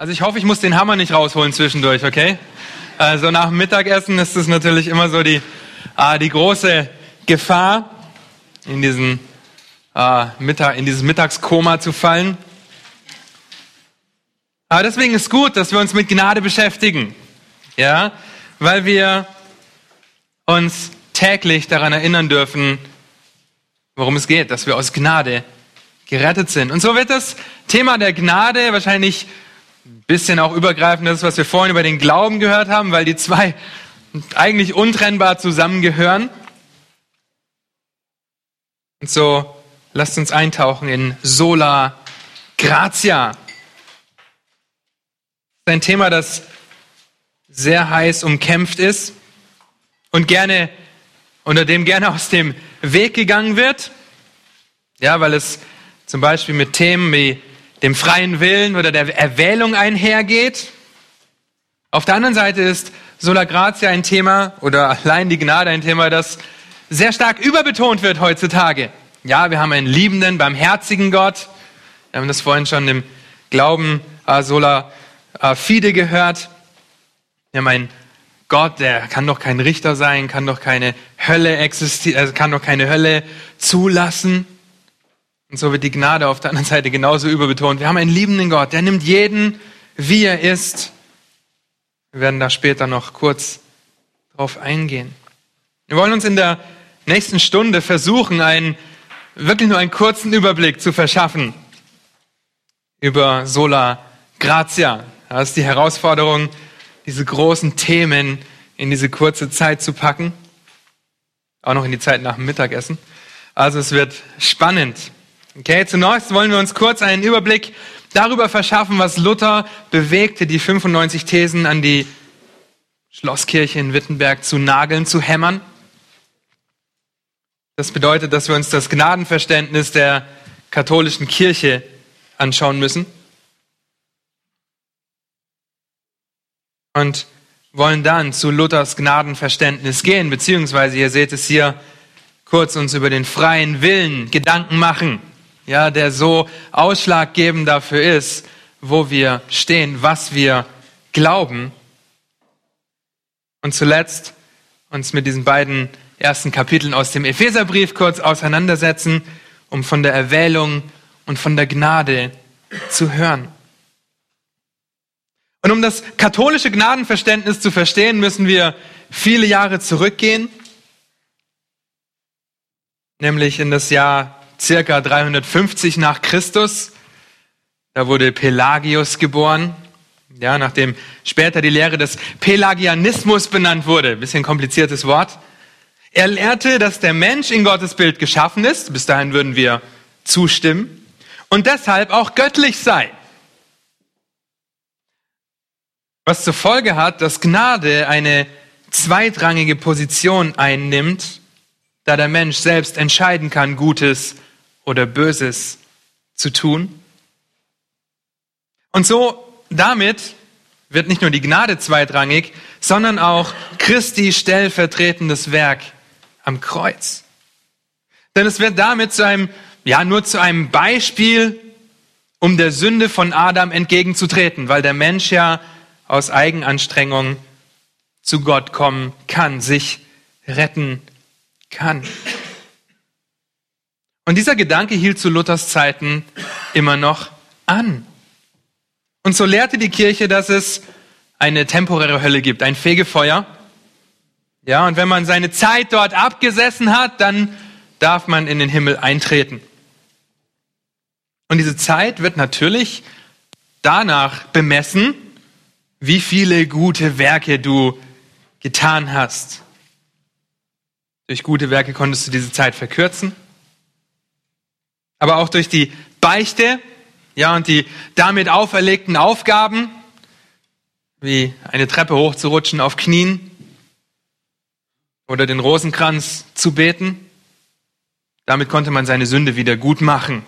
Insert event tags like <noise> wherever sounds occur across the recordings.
Also ich hoffe, ich muss den Hammer nicht rausholen zwischendurch, okay? Also nach dem Mittagessen ist es natürlich immer so die, äh, die große Gefahr, in, diesen, äh, Mittag, in dieses Mittagskoma zu fallen. Aber deswegen ist gut, dass wir uns mit Gnade beschäftigen. Ja, weil wir uns täglich daran erinnern dürfen, worum es geht, dass wir aus Gnade gerettet sind. Und so wird das Thema der Gnade wahrscheinlich ein bisschen auch übergreifend, das, was wir vorhin über den Glauben gehört haben, weil die zwei eigentlich untrennbar zusammengehören. Und so lasst uns eintauchen in Sola Gratia. Das ist ein Thema, das sehr heiß umkämpft ist und gerne, unter dem gerne aus dem Weg gegangen wird. Ja, weil es zum Beispiel mit Themen wie dem freien Willen oder der Erwählung einhergeht. Auf der anderen Seite ist Sola Gratia ein Thema oder allein die Gnade ein Thema, das sehr stark überbetont wird heutzutage. Ja, wir haben einen liebenden, barmherzigen Gott. Wir haben das vorhin schon im Glauben äh, Sola äh, Fide gehört. Wir haben einen Gott, der kann doch kein Richter sein, kann doch keine Hölle existieren, also kann doch keine Hölle zulassen. Und so wird die Gnade auf der anderen Seite genauso überbetont. Wir haben einen liebenden Gott, der nimmt jeden, wie er ist. Wir werden da später noch kurz drauf eingehen. Wir wollen uns in der nächsten Stunde versuchen, einen, wirklich nur einen kurzen Überblick zu verschaffen über Sola Gratia. Das ist die Herausforderung, diese großen Themen in diese kurze Zeit zu packen. Auch noch in die Zeit nach dem Mittagessen. Also es wird spannend. Okay, zunächst wollen wir uns kurz einen Überblick darüber verschaffen, was Luther bewegte, die 95 Thesen an die Schlosskirche in Wittenberg zu nageln, zu hämmern. Das bedeutet, dass wir uns das Gnadenverständnis der katholischen Kirche anschauen müssen. Und wollen dann zu Luthers Gnadenverständnis gehen, beziehungsweise ihr seht es hier kurz uns über den freien Willen Gedanken machen ja, der so ausschlaggebend dafür ist, wo wir stehen, was wir glauben. Und zuletzt uns mit diesen beiden ersten Kapiteln aus dem Epheserbrief kurz auseinandersetzen, um von der Erwählung und von der Gnade zu hören. Und um das katholische Gnadenverständnis zu verstehen, müssen wir viele Jahre zurückgehen, nämlich in das Jahr circa 350 nach Christus. Da wurde Pelagius geboren, ja, nachdem später die Lehre des Pelagianismus benannt wurde. Bisschen kompliziertes Wort. Er lehrte, dass der Mensch in Gottes Bild geschaffen ist. Bis dahin würden wir zustimmen. Und deshalb auch göttlich sei. Was zur Folge hat, dass Gnade eine zweitrangige Position einnimmt, da der Mensch selbst entscheiden kann, Gutes oder Böses zu tun. Und so damit wird nicht nur die Gnade zweitrangig, sondern auch Christi stellvertretendes Werk am Kreuz. Denn es wird damit zu einem, ja, nur zu einem Beispiel, um der Sünde von Adam entgegenzutreten, weil der Mensch ja aus Eigenanstrengung zu Gott kommen kann, sich retten kann. Und dieser Gedanke hielt zu Luthers Zeiten immer noch an. Und so lehrte die Kirche, dass es eine temporäre Hölle gibt, ein Fegefeuer. Ja, und wenn man seine Zeit dort abgesessen hat, dann darf man in den Himmel eintreten. Und diese Zeit wird natürlich danach bemessen, wie viele gute Werke du getan hast. Durch gute Werke konntest du diese Zeit verkürzen aber auch durch die Beichte, ja, und die damit auferlegten Aufgaben, wie eine Treppe hochzurutschen auf Knien oder den Rosenkranz zu beten. Damit konnte man seine Sünde wieder gut machen.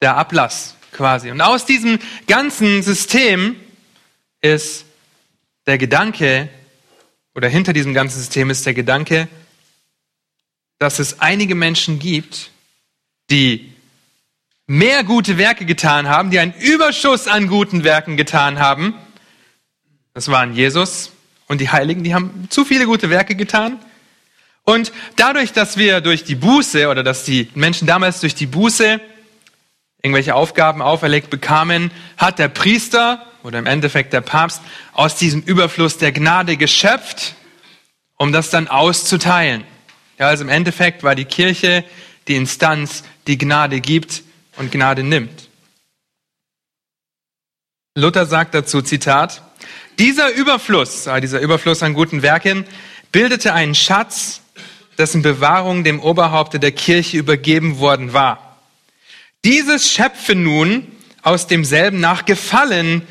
Der Ablass quasi. Und aus diesem ganzen System ist der Gedanke, oder hinter diesem ganzen System ist der Gedanke, dass es einige Menschen gibt, die mehr gute Werke getan haben, die einen Überschuss an guten Werken getan haben. Das waren Jesus und die Heiligen, die haben zu viele gute Werke getan. Und dadurch, dass wir durch die Buße oder dass die Menschen damals durch die Buße irgendwelche Aufgaben auferlegt bekamen, hat der Priester oder im Endeffekt der Papst aus diesem Überfluss der Gnade geschöpft, um das dann auszuteilen. Ja, also im Endeffekt war die Kirche die Instanz, die Gnade gibt und Gnade nimmt. Luther sagt dazu, Zitat, dieser Überfluss, dieser Überfluss an guten Werken, bildete einen Schatz, dessen Bewahrung dem Oberhaupte der Kirche übergeben worden war. Dieses schöpfe nun aus demselben nach Gefallen,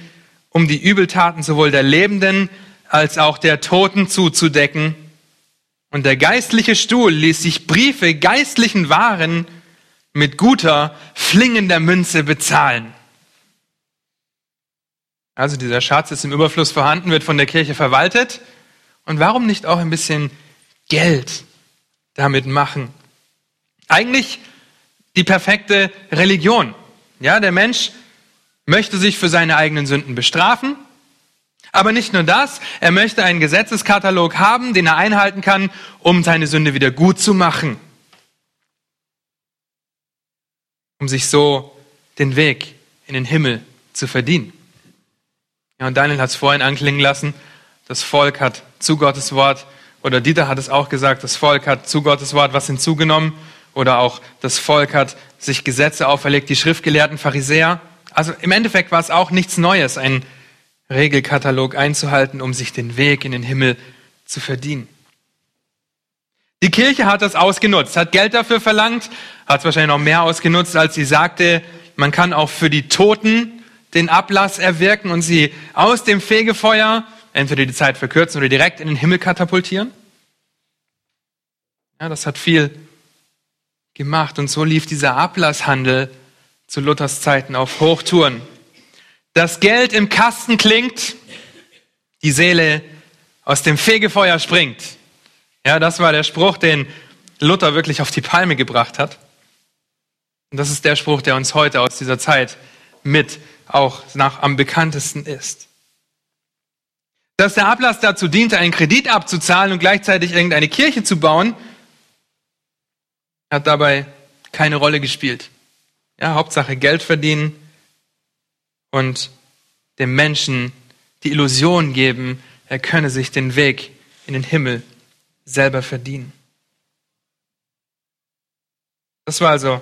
um die Übeltaten sowohl der Lebenden als auch der Toten zuzudecken. Und der geistliche Stuhl ließ sich Briefe geistlichen Waren mit guter, flingender Münze bezahlen. Also dieser Schatz ist im Überfluss vorhanden, wird von der Kirche verwaltet. Und warum nicht auch ein bisschen Geld damit machen? Eigentlich die perfekte Religion. Ja, der Mensch möchte sich für seine eigenen Sünden bestrafen. Aber nicht nur das, er möchte einen Gesetzeskatalog haben, den er einhalten kann, um seine Sünde wieder gut zu machen. Um sich so den Weg in den Himmel zu verdienen. Ja, und Daniel hat es vorhin anklingen lassen, das Volk hat zu Gottes Wort, oder Dieter hat es auch gesagt, das Volk hat zu Gottes Wort was hinzugenommen, oder auch das Volk hat sich Gesetze auferlegt, die schriftgelehrten Pharisäer. Also im Endeffekt war es auch nichts Neues, einen Regelkatalog einzuhalten, um sich den Weg in den Himmel zu verdienen. Die Kirche hat das ausgenutzt, hat Geld dafür verlangt, hat es wahrscheinlich noch mehr ausgenutzt, als sie sagte, man kann auch für die Toten den Ablass erwirken und sie aus dem Fegefeuer entweder die Zeit verkürzen oder direkt in den Himmel katapultieren. Ja, das hat viel gemacht und so lief dieser Ablasshandel zu Luthers Zeiten auf Hochtouren. Das Geld im Kasten klingt, die Seele aus dem Fegefeuer springt. Ja, das war der Spruch, den Luther wirklich auf die Palme gebracht hat. Und das ist der Spruch, der uns heute aus dieser Zeit mit auch nach am bekanntesten ist. Dass der Ablass dazu diente, einen Kredit abzuzahlen und gleichzeitig irgendeine Kirche zu bauen, hat dabei keine Rolle gespielt. Ja, Hauptsache Geld verdienen und dem Menschen die Illusion geben, er könne sich den Weg in den Himmel selber verdienen. Das war also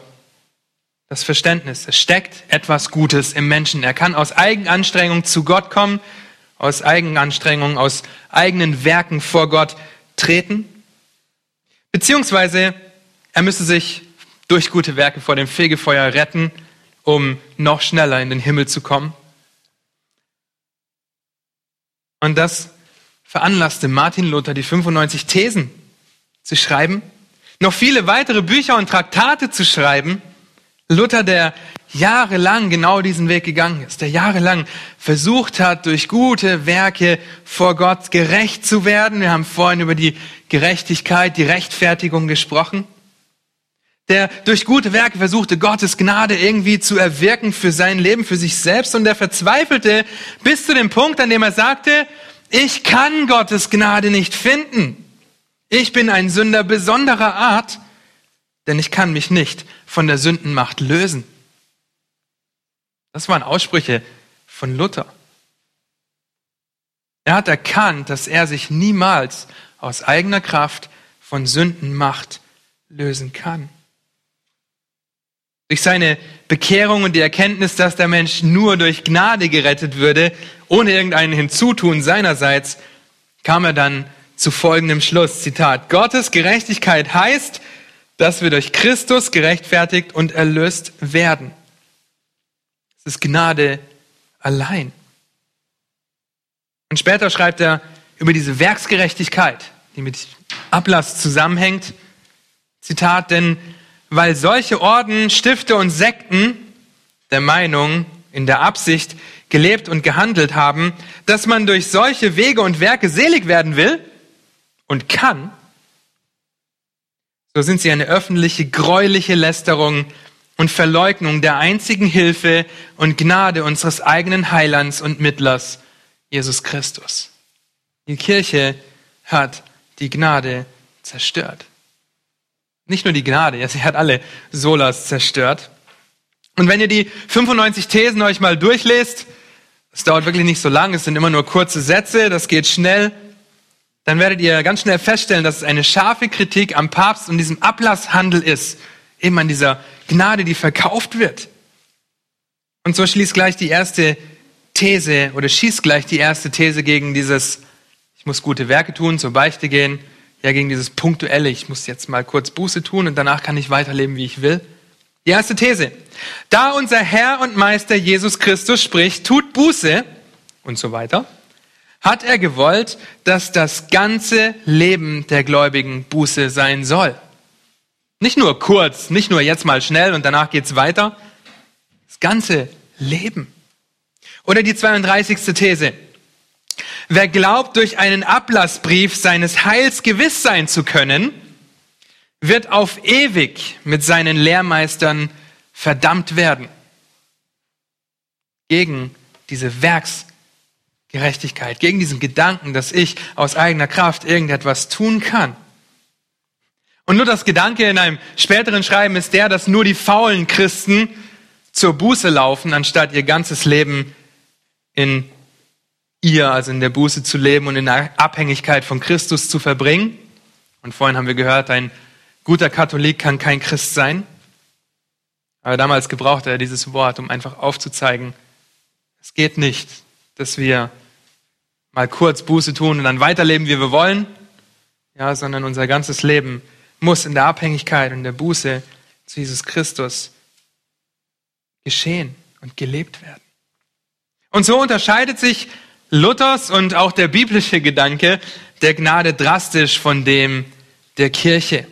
das Verständnis. Es steckt etwas Gutes im Menschen. Er kann aus Eigenanstrengung zu Gott kommen, aus Eigenanstrengung, aus eigenen Werken vor Gott treten. Beziehungsweise er müsse sich durch gute Werke vor dem Fegefeuer retten, um noch schneller in den Himmel zu kommen. Und das veranlasste Martin Luther, die 95 Thesen zu schreiben, noch viele weitere Bücher und Traktate zu schreiben. Luther, der jahrelang genau diesen Weg gegangen ist, der jahrelang versucht hat, durch gute Werke vor Gott gerecht zu werden. Wir haben vorhin über die Gerechtigkeit, die Rechtfertigung gesprochen der durch gute Werke versuchte, Gottes Gnade irgendwie zu erwirken für sein Leben, für sich selbst. Und der verzweifelte bis zu dem Punkt, an dem er sagte, ich kann Gottes Gnade nicht finden. Ich bin ein Sünder besonderer Art, denn ich kann mich nicht von der Sündenmacht lösen. Das waren Aussprüche von Luther. Er hat erkannt, dass er sich niemals aus eigener Kraft von Sündenmacht lösen kann. Durch seine Bekehrung und die Erkenntnis, dass der Mensch nur durch Gnade gerettet würde, ohne irgendein Hinzutun seinerseits, kam er dann zu folgendem Schluss. Zitat. Gottes Gerechtigkeit heißt, dass wir durch Christus gerechtfertigt und erlöst werden. Es ist Gnade allein. Und später schreibt er über diese Werksgerechtigkeit, die mit Ablass zusammenhängt. Zitat, denn weil solche Orden, Stifte und Sekten der Meinung, in der Absicht gelebt und gehandelt haben, dass man durch solche Wege und Werke selig werden will und kann, so sind sie eine öffentliche, gräuliche Lästerung und Verleugnung der einzigen Hilfe und Gnade unseres eigenen Heilands und Mittlers, Jesus Christus. Die Kirche hat die Gnade zerstört. Nicht nur die Gnade, ja, sie hat alle Solas zerstört. Und wenn ihr die 95 Thesen euch mal durchlest, es dauert wirklich nicht so lang, es sind immer nur kurze Sätze, das geht schnell, dann werdet ihr ganz schnell feststellen, dass es eine scharfe Kritik am Papst und diesem Ablasshandel ist, eben an dieser Gnade, die verkauft wird. Und so schließt gleich die erste These oder schießt gleich die erste These gegen dieses, ich muss gute Werke tun, zur Beichte gehen, ja gegen dieses punktuelle, ich muss jetzt mal kurz Buße tun und danach kann ich weiterleben, wie ich will. Die erste These. Da unser Herr und Meister Jesus Christus spricht, tut Buße und so weiter, hat er gewollt, dass das ganze Leben der Gläubigen Buße sein soll. Nicht nur kurz, nicht nur jetzt mal schnell und danach geht's weiter. Das ganze Leben. Oder die 32. These. Wer glaubt, durch einen Ablassbrief seines Heils gewiss sein zu können, wird auf ewig mit seinen Lehrmeistern verdammt werden. Gegen diese Werksgerechtigkeit, gegen diesen Gedanken, dass ich aus eigener Kraft irgendetwas tun kann. Und nur das Gedanke in einem späteren Schreiben ist der, dass nur die faulen Christen zur Buße laufen, anstatt ihr ganzes Leben in ihr, also in der Buße zu leben und in der Abhängigkeit von Christus zu verbringen. Und vorhin haben wir gehört, ein guter Katholik kann kein Christ sein. Aber damals gebrauchte er dieses Wort, um einfach aufzuzeigen, es geht nicht, dass wir mal kurz Buße tun und dann weiterleben, wie wir wollen, ja, sondern unser ganzes Leben muss in der Abhängigkeit und der Buße zu Jesus Christus geschehen und gelebt werden. Und so unterscheidet sich Luthers und auch der biblische Gedanke der Gnade drastisch von dem der Kirche.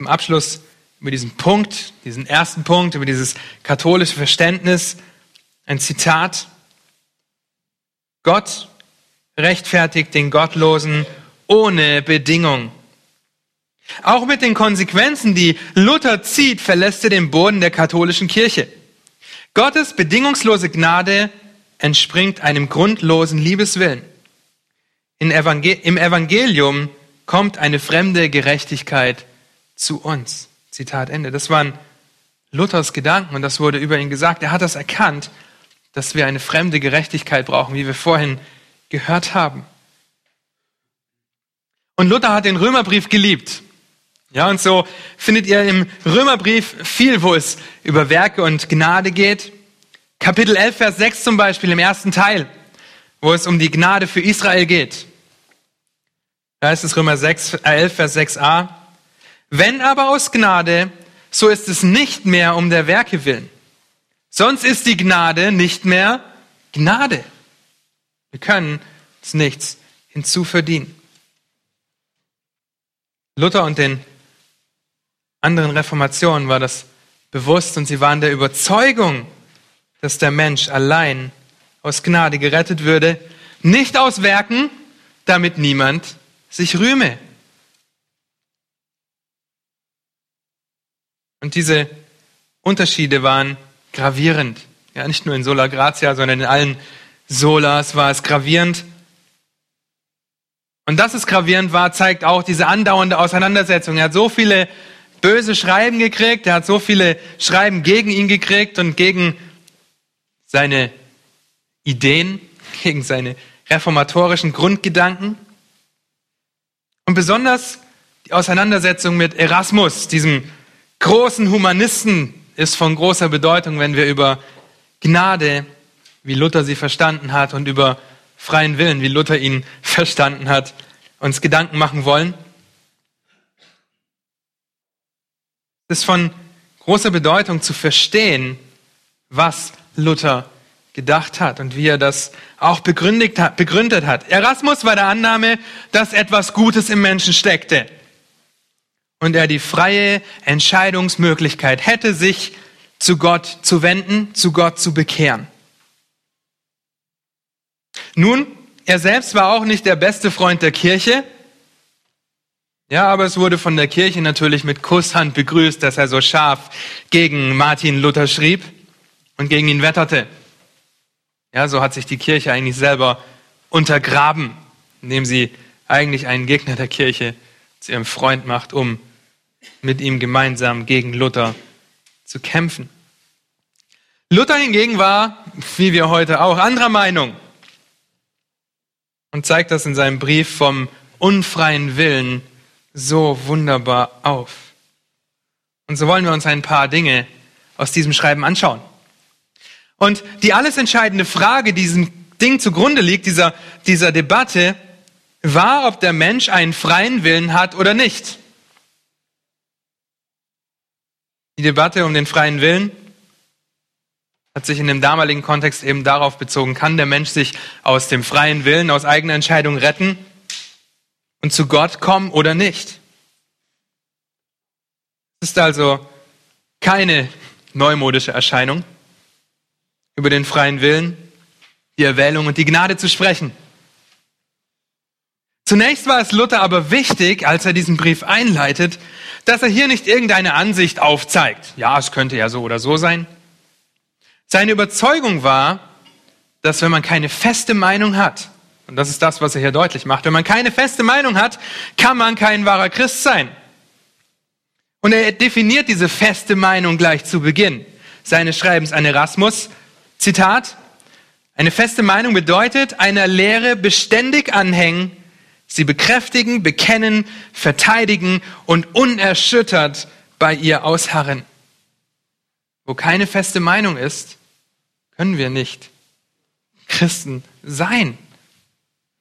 Im Abschluss über diesen Punkt, diesen ersten Punkt, über dieses katholische Verständnis, ein Zitat. Gott rechtfertigt den Gottlosen ohne Bedingung. Auch mit den Konsequenzen, die Luther zieht, verlässt er den Boden der katholischen Kirche. Gottes bedingungslose Gnade entspringt einem grundlosen Liebeswillen. Im Evangelium kommt eine fremde Gerechtigkeit zu uns. Zitat Ende. Das waren Luthers Gedanken und das wurde über ihn gesagt. Er hat das erkannt, dass wir eine fremde Gerechtigkeit brauchen, wie wir vorhin gehört haben. Und Luther hat den Römerbrief geliebt. Ja, und so findet ihr im Römerbrief viel, wo es über Werke und Gnade geht. Kapitel 11, Vers 6 zum Beispiel im ersten Teil, wo es um die Gnade für Israel geht. Da ist es Römer 6, 11, Vers 6a. Wenn aber aus Gnade, so ist es nicht mehr um der Werke willen. Sonst ist die Gnade nicht mehr Gnade. Wir können uns nichts hinzuverdienen. Luther und den anderen Reformationen war das bewusst und sie waren der Überzeugung, dass der Mensch allein aus Gnade gerettet würde, nicht aus Werken, damit niemand sich rühme. Und diese Unterschiede waren gravierend. Ja, nicht nur in Sola Gratia, sondern in allen Solas war es gravierend. Und dass es gravierend war, zeigt auch diese andauernde Auseinandersetzung. Er hat so viele böse Schreiben gekriegt, er hat so viele Schreiben gegen ihn gekriegt und gegen seine Ideen, <laughs> gegen seine reformatorischen Grundgedanken. Und besonders die Auseinandersetzung mit Erasmus, diesem großen Humanisten, ist von großer Bedeutung, wenn wir über Gnade wie Luther sie verstanden hat und über freien Willen, wie Luther ihn <laughs> verstanden hat, uns Gedanken machen wollen. Es ist von großer Bedeutung zu verstehen, was Luther gedacht hat und wie er das auch begründet hat. Erasmus war der Annahme, dass etwas Gutes im Menschen steckte und er die freie Entscheidungsmöglichkeit hätte, sich zu Gott zu wenden, zu Gott zu bekehren. Nun, er selbst war auch nicht der beste Freund der Kirche. Ja, aber es wurde von der Kirche natürlich mit Kusshand begrüßt, dass er so scharf gegen Martin Luther schrieb und gegen ihn wetterte. Ja, so hat sich die Kirche eigentlich selber untergraben, indem sie eigentlich einen Gegner der Kirche zu ihrem Freund macht, um mit ihm gemeinsam gegen Luther zu kämpfen. Luther hingegen war, wie wir heute auch, anderer Meinung und zeigt das in seinem Brief vom unfreien Willen so wunderbar auf. Und so wollen wir uns ein paar Dinge aus diesem Schreiben anschauen. Und die alles entscheidende Frage, die diesem Ding zugrunde liegt, dieser, dieser Debatte, war, ob der Mensch einen freien Willen hat oder nicht. Die Debatte um den freien Willen hat sich in dem damaligen Kontext eben darauf bezogen, kann der Mensch sich aus dem freien Willen, aus eigener Entscheidung retten und zu Gott kommen oder nicht? Es ist also keine neumodische Erscheinung, über den freien Willen, die Erwählung und die Gnade zu sprechen. Zunächst war es Luther aber wichtig, als er diesen Brief einleitet, dass er hier nicht irgendeine Ansicht aufzeigt. Ja, es könnte ja so oder so sein. Seine Überzeugung war, dass wenn man keine feste Meinung hat, und das ist das, was er hier deutlich macht, wenn man keine feste Meinung hat, kann man kein wahrer Christ sein. Und er definiert diese feste Meinung gleich zu Beginn seines Schreibens an Erasmus. Zitat, eine feste Meinung bedeutet, einer Lehre beständig anhängen, sie bekräftigen, bekennen, verteidigen und unerschüttert bei ihr ausharren. Wo keine feste Meinung ist, können wir nicht Christen sein,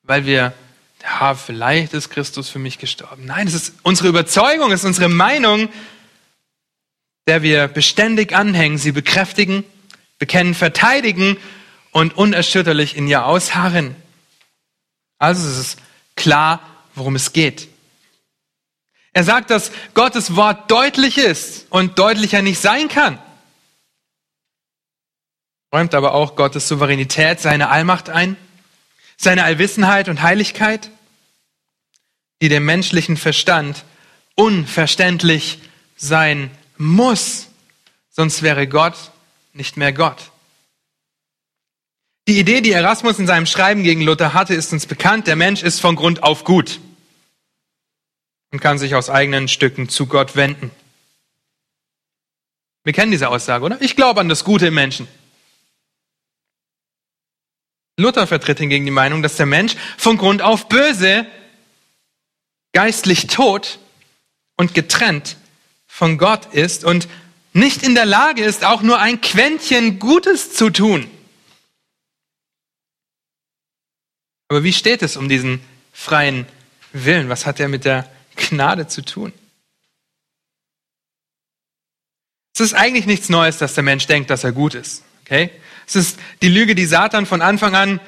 weil wir, ja, vielleicht ist Christus für mich gestorben. Nein, es ist unsere Überzeugung, es ist unsere Meinung, der wir beständig anhängen, sie bekräftigen, bekennen, verteidigen und unerschütterlich in ihr ausharren. Also es ist klar, worum es geht. Er sagt, dass Gottes Wort deutlich ist und deutlicher nicht sein kann räumt aber auch Gottes Souveränität, seine Allmacht ein, seine Allwissenheit und Heiligkeit, die dem menschlichen Verstand unverständlich sein muss, sonst wäre Gott nicht mehr Gott. Die Idee, die Erasmus in seinem Schreiben gegen Luther hatte, ist uns bekannt. Der Mensch ist von Grund auf gut und kann sich aus eigenen Stücken zu Gott wenden. Wir kennen diese Aussage, oder? Ich glaube an das Gute im Menschen. Luther vertritt hingegen die Meinung, dass der Mensch von Grund auf böse, geistlich tot und getrennt von Gott ist und nicht in der Lage ist, auch nur ein Quäntchen Gutes zu tun. Aber wie steht es um diesen freien Willen? Was hat er mit der Gnade zu tun? Es ist eigentlich nichts Neues, dass der Mensch denkt, dass er gut ist. Okay? Es ist die Lüge, die Satan von Anfang an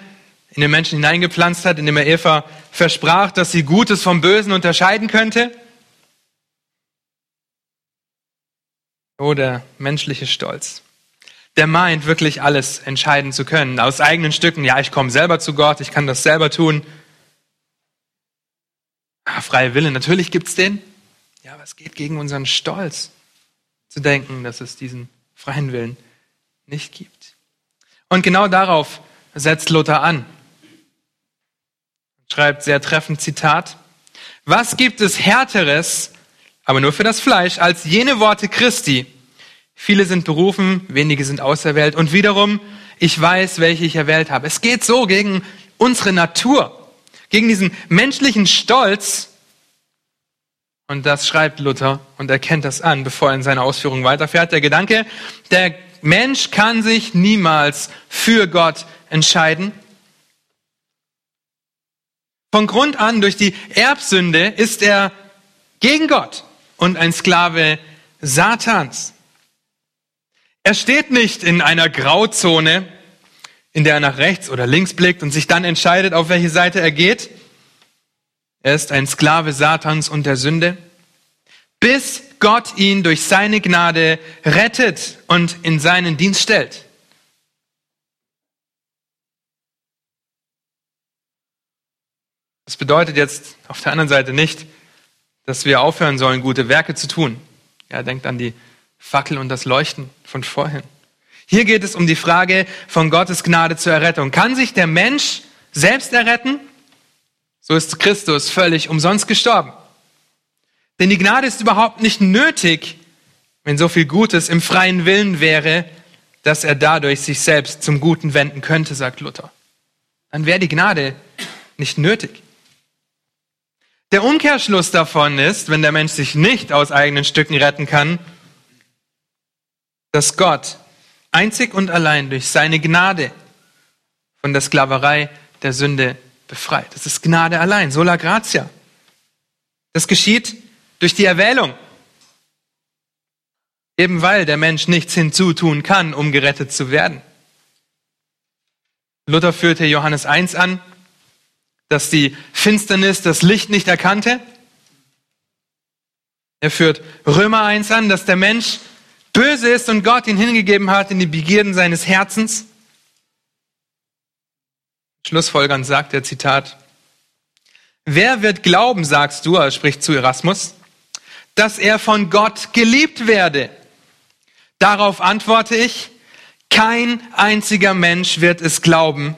in den Menschen hineingepflanzt hat, indem er Eva versprach, dass sie Gutes vom Bösen unterscheiden könnte. Oh, der menschliche Stolz. Der meint, wirklich alles entscheiden zu können. Aus eigenen Stücken, ja, ich komme selber zu Gott, ich kann das selber tun. Ah, freie Wille, natürlich gibt's den. Ja, aber es geht gegen unseren Stolz, zu denken, dass es diesen freien Willen nicht gibt. Und genau darauf setzt Luther an. Schreibt sehr treffend Zitat. Was gibt es härteres, aber nur für das Fleisch, als jene Worte Christi? Viele sind berufen, wenige sind auserwählt. Und wiederum, ich weiß, welche ich erwählt habe. Es geht so gegen unsere Natur, gegen diesen menschlichen Stolz. Und das schreibt Luther und er kennt das an, bevor er in seine Ausführungen weiterfährt. Der Gedanke, der Mensch kann sich niemals für Gott entscheiden. Von Grund an, durch die Erbsünde, ist er gegen Gott und ein Sklave Satans. Er steht nicht in einer Grauzone, in der er nach rechts oder links blickt und sich dann entscheidet, auf welche Seite er geht. Er ist ein Sklave Satans und der Sünde, bis Gott ihn durch seine Gnade rettet und in seinen Dienst stellt. Das bedeutet jetzt auf der anderen Seite nicht, dass wir aufhören sollen, gute Werke zu tun. Ja, denkt an die Fackel und das Leuchten von vorhin. Hier geht es um die Frage von Gottes Gnade zur Errettung. Kann sich der Mensch selbst erretten? So ist Christus völlig umsonst gestorben. Denn die Gnade ist überhaupt nicht nötig, wenn so viel Gutes im freien Willen wäre, dass er dadurch sich selbst zum Guten wenden könnte, sagt Luther. Dann wäre die Gnade nicht nötig. Der Umkehrschluss davon ist, wenn der Mensch sich nicht aus eigenen Stücken retten kann, dass Gott einzig und allein durch seine Gnade von der Sklaverei der Sünde befreit. Das ist Gnade allein, sola gratia. Das geschieht durch die Erwählung. Eben weil der Mensch nichts hinzutun kann, um gerettet zu werden. Luther führte Johannes 1 an, dass die Finsternis das Licht nicht erkannte. Er führt Römer 1 an, dass der Mensch böse ist und Gott ihn hingegeben hat in die Begierden seines Herzens. Schlussfolgernd sagt er, Zitat, Wer wird glauben, sagst du, er spricht zu Erasmus, dass er von Gott geliebt werde? Darauf antworte ich, kein einziger Mensch wird es glauben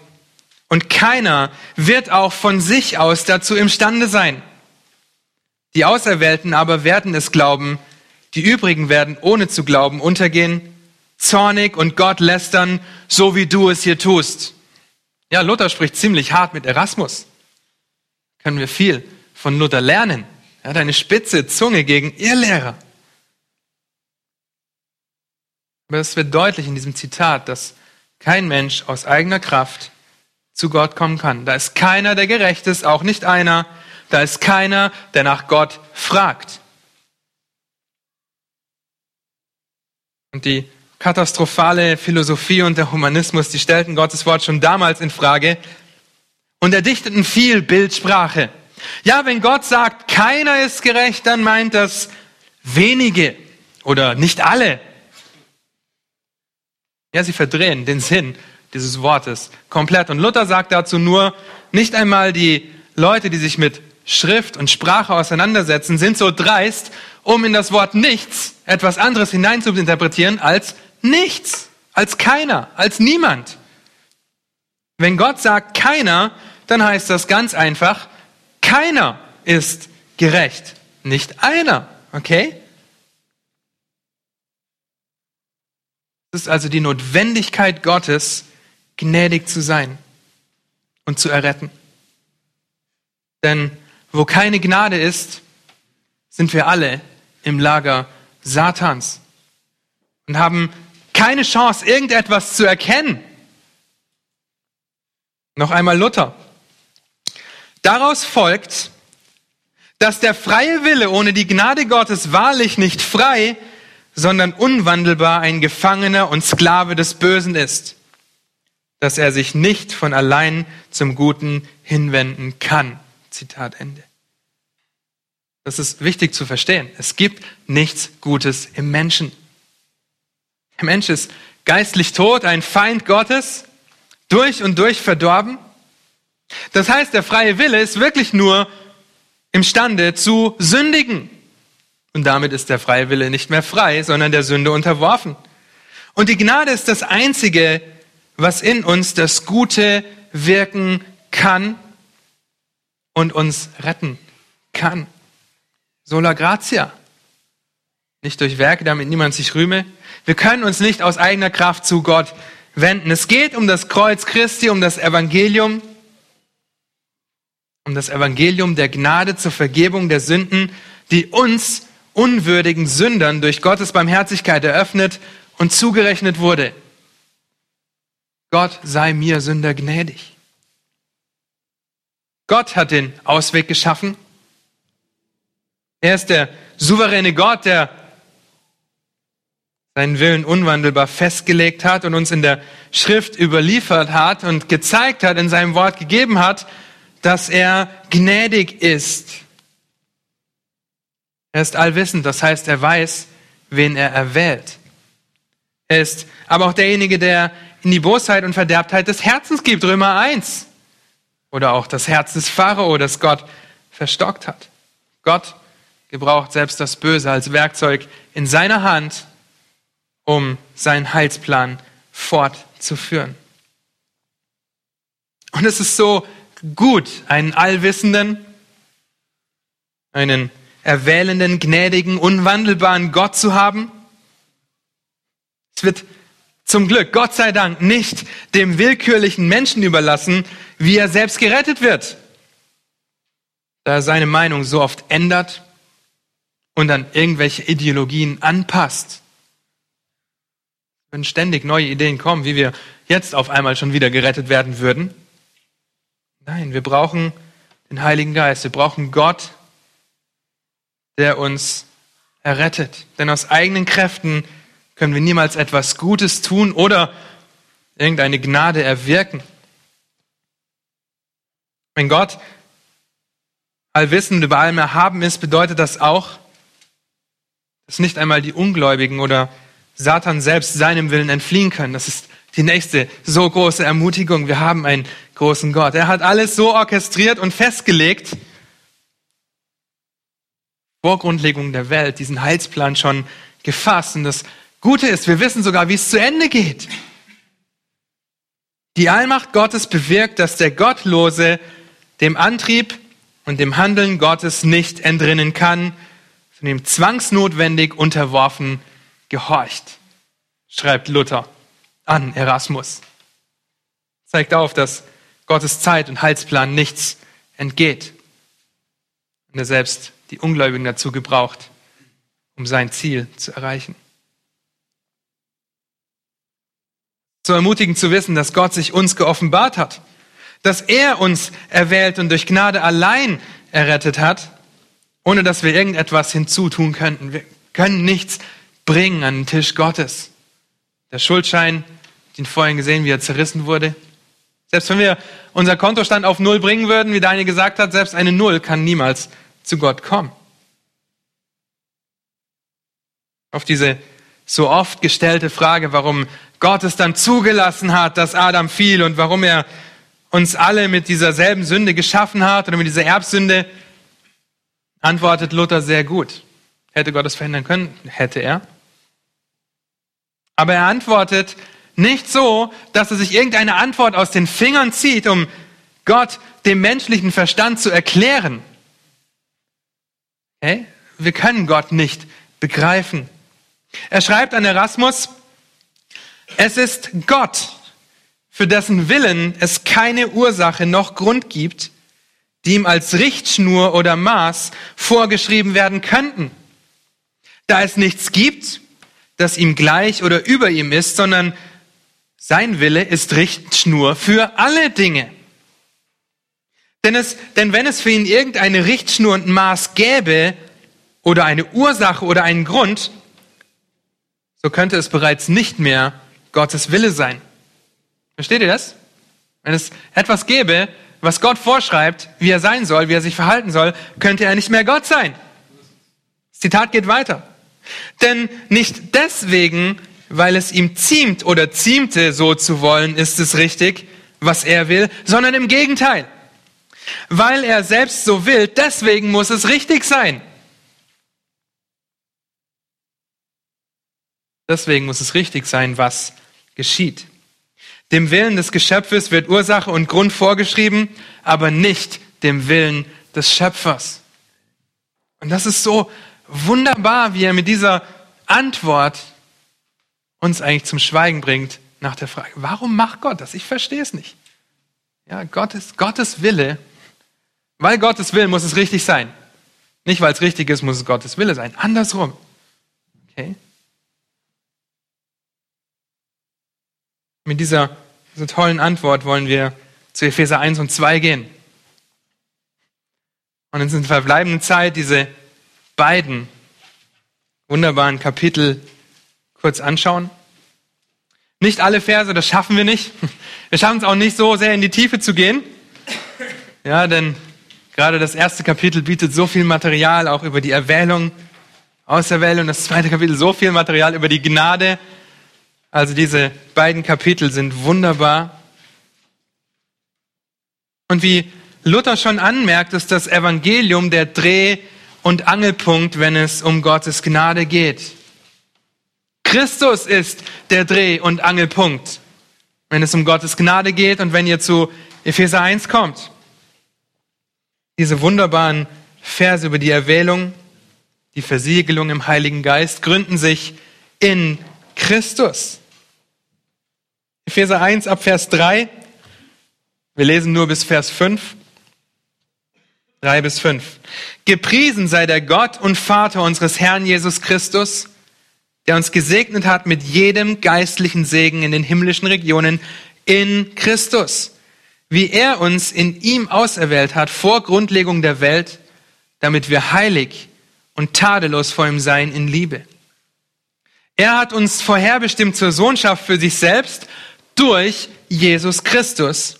und keiner wird auch von sich aus dazu imstande sein. Die Auserwählten aber werden es glauben, die übrigen werden ohne zu glauben untergehen, zornig und Gott lästern, so wie du es hier tust. Ja, Luther spricht ziemlich hart mit Erasmus. Können wir viel von Luther lernen. Er hat eine spitze Zunge gegen Irrlehrer. Aber es wird deutlich in diesem Zitat, dass kein Mensch aus eigener Kraft zu Gott kommen kann. Da ist keiner, der gerecht ist, auch nicht einer. Da ist keiner, der nach Gott fragt. Und die katastrophale Philosophie und der Humanismus, die stellten Gottes Wort schon damals in Frage und erdichteten viel Bildsprache. Ja, wenn Gott sagt, keiner ist gerecht, dann meint das wenige oder nicht alle. Ja, sie verdrehen den Sinn dieses Wortes komplett. Und Luther sagt dazu nur, nicht einmal die Leute, die sich mit Schrift und Sprache auseinandersetzen, sind so dreist, um in das Wort nichts etwas anderes hineinzuinterpretieren als nichts, als keiner, als niemand. Wenn Gott sagt keiner, dann heißt das ganz einfach, keiner ist gerecht, nicht einer, okay? Es ist also die Notwendigkeit Gottes, gnädig zu sein und zu erretten. Denn wo keine Gnade ist, sind wir alle im Lager Satans und haben keine Chance, irgendetwas zu erkennen. Noch einmal Luther. Daraus folgt, dass der freie Wille ohne die Gnade Gottes wahrlich nicht frei, sondern unwandelbar ein Gefangener und Sklave des Bösen ist, dass er sich nicht von allein zum Guten hinwenden kann. Zitat Ende. Das ist wichtig zu verstehen. Es gibt nichts Gutes im Menschen. Der Mensch ist geistlich tot, ein Feind Gottes, durch und durch verdorben. Das heißt, der freie Wille ist wirklich nur imstande zu sündigen. Und damit ist der freie Wille nicht mehr frei, sondern der Sünde unterworfen. Und die Gnade ist das Einzige, was in uns das Gute wirken kann und uns retten kann. Sola gratia. Nicht durch Werke, damit niemand sich rühme. Wir können uns nicht aus eigener Kraft zu Gott wenden. Es geht um das Kreuz Christi, um das Evangelium, um das Evangelium der Gnade zur Vergebung der Sünden, die uns unwürdigen Sündern durch Gottes Barmherzigkeit eröffnet und zugerechnet wurde. Gott sei mir Sünder gnädig. Gott hat den Ausweg geschaffen. Er ist der souveräne Gott, der seinen Willen unwandelbar festgelegt hat und uns in der Schrift überliefert hat und gezeigt hat, in seinem Wort gegeben hat, dass er gnädig ist. Er ist allwissend, das heißt, er weiß, wen er erwählt. Er ist aber auch derjenige, der in die Bosheit und Verderbtheit des Herzens gibt, Römer 1. Oder auch das Herz des Pharao, das Gott verstockt hat. Gott gebraucht selbst das Böse als Werkzeug in seiner Hand, um seinen Heilsplan fortzuführen. Und es ist so gut, einen allwissenden, einen erwählenden, gnädigen, unwandelbaren Gott zu haben. Es wird zum Glück, Gott sei Dank, nicht dem willkürlichen Menschen überlassen, wie er selbst gerettet wird, da er seine Meinung so oft ändert und an irgendwelche Ideologien anpasst. Wenn ständig neue Ideen kommen, wie wir jetzt auf einmal schon wieder gerettet werden würden. Nein, wir brauchen den Heiligen Geist, wir brauchen Gott, der uns errettet. Denn aus eigenen Kräften können wir niemals etwas Gutes tun oder irgendeine Gnade erwirken. Wenn Gott allwissend über allem erhaben ist, bedeutet das auch, dass nicht einmal die Ungläubigen oder Satan selbst seinem Willen entfliehen können. Das ist die nächste so große Ermutigung. Wir haben einen großen Gott. Er hat alles so orchestriert und festgelegt, vor Grundlegung der Welt, diesen Heilsplan schon gefasst. Und das Gute ist, wir wissen sogar, wie es zu Ende geht. Die Allmacht Gottes bewirkt, dass der Gottlose dem Antrieb und dem Handeln Gottes nicht entrinnen kann, sondern ihm zwangsnotwendig unterworfen gehorcht, schreibt Luther an Erasmus. Zeigt auf, dass Gottes Zeit und Heilsplan nichts entgeht und er selbst die Ungläubigen dazu gebraucht, um sein Ziel zu erreichen. So ermutigend zu wissen, dass Gott sich uns geoffenbart hat, dass er uns erwählt und durch Gnade allein errettet hat, ohne dass wir irgendetwas hinzutun könnten. Wir können nichts bringen an den Tisch Gottes. Der Schuldschein, den vorhin gesehen, wie er zerrissen wurde. Selbst wenn wir unser Kontostand auf Null bringen würden, wie Daniel gesagt hat, selbst eine Null kann niemals zu Gott kommen. Auf diese so oft gestellte Frage, warum Gott es dann zugelassen hat, dass Adam fiel und warum er uns alle mit dieser selben Sünde geschaffen hat oder mit dieser Erbsünde, antwortet Luther sehr gut. Hätte Gott es verhindern können? Hätte er. Aber er antwortet nicht so, dass er sich irgendeine Antwort aus den Fingern zieht, um Gott dem menschlichen Verstand zu erklären. Okay? Wir können Gott nicht begreifen. Er schreibt an Erasmus, es ist Gott, für dessen Willen es keine Ursache noch Grund gibt, die ihm als Richtschnur oder Maß vorgeschrieben werden könnten. Da es nichts gibt, das ihm gleich oder über ihm ist, sondern sein Wille ist Richtschnur für alle Dinge. Denn, es, denn wenn es für ihn irgendeine Richtschnur und Maß gäbe oder eine Ursache oder einen Grund, so könnte es bereits nicht mehr Gottes Wille sein. Versteht ihr das? Wenn es etwas gäbe, was Gott vorschreibt, wie er sein soll, wie er sich verhalten soll, könnte er nicht mehr Gott sein. Das Zitat geht weiter. Denn nicht deswegen, weil es ihm ziemt oder ziemte, so zu wollen, ist es richtig, was er will, sondern im Gegenteil. Weil er selbst so will, deswegen muss es richtig sein. Deswegen muss es richtig sein, was geschieht. Dem Willen des Geschöpfes wird Ursache und Grund vorgeschrieben, aber nicht dem Willen des Schöpfers. Und das ist so wunderbar, wie er mit dieser Antwort uns eigentlich zum Schweigen bringt nach der Frage, warum macht Gott das? Ich verstehe es nicht. Ja, Gottes, Gottes Wille, weil Gottes Wille muss es richtig sein. Nicht, weil es richtig ist, muss es Gottes Wille sein. Andersrum. Okay? Mit dieser, dieser tollen Antwort wollen wir zu Epheser 1 und 2 gehen. Und in dieser verbleibenden Zeit diese beiden wunderbaren Kapitel kurz anschauen. Nicht alle Verse, das schaffen wir nicht. <laughs> Wir schaffen es auch nicht so sehr in die Tiefe zu gehen. Ja, denn gerade das erste Kapitel bietet so viel Material auch über die Erwählung, Auserwählung. Das zweite Kapitel so viel Material über die Gnade, also diese beiden Kapitel sind wunderbar. Und wie Luther schon anmerkt, ist das Evangelium der Dreh- und Angelpunkt, wenn es um Gottes Gnade geht. Christus ist der Dreh- und Angelpunkt, wenn es um Gottes Gnade geht und wenn ihr zu Epheser 1 kommt. Diese wunderbaren Verse über die Erwählung, die Versiegelung im Heiligen Geist gründen sich in Christus. Epheser 1 ab Vers 3. Wir lesen nur bis Vers 5. 3 bis 5. Gepriesen sei der Gott und Vater unseres Herrn Jesus Christus, der uns gesegnet hat mit jedem geistlichen Segen in den himmlischen Regionen in Christus, wie er uns in ihm auserwählt hat vor Grundlegung der Welt, damit wir heilig und tadellos vor ihm sein in Liebe. Er hat uns vorherbestimmt zur Sohnschaft für sich selbst durch Jesus Christus,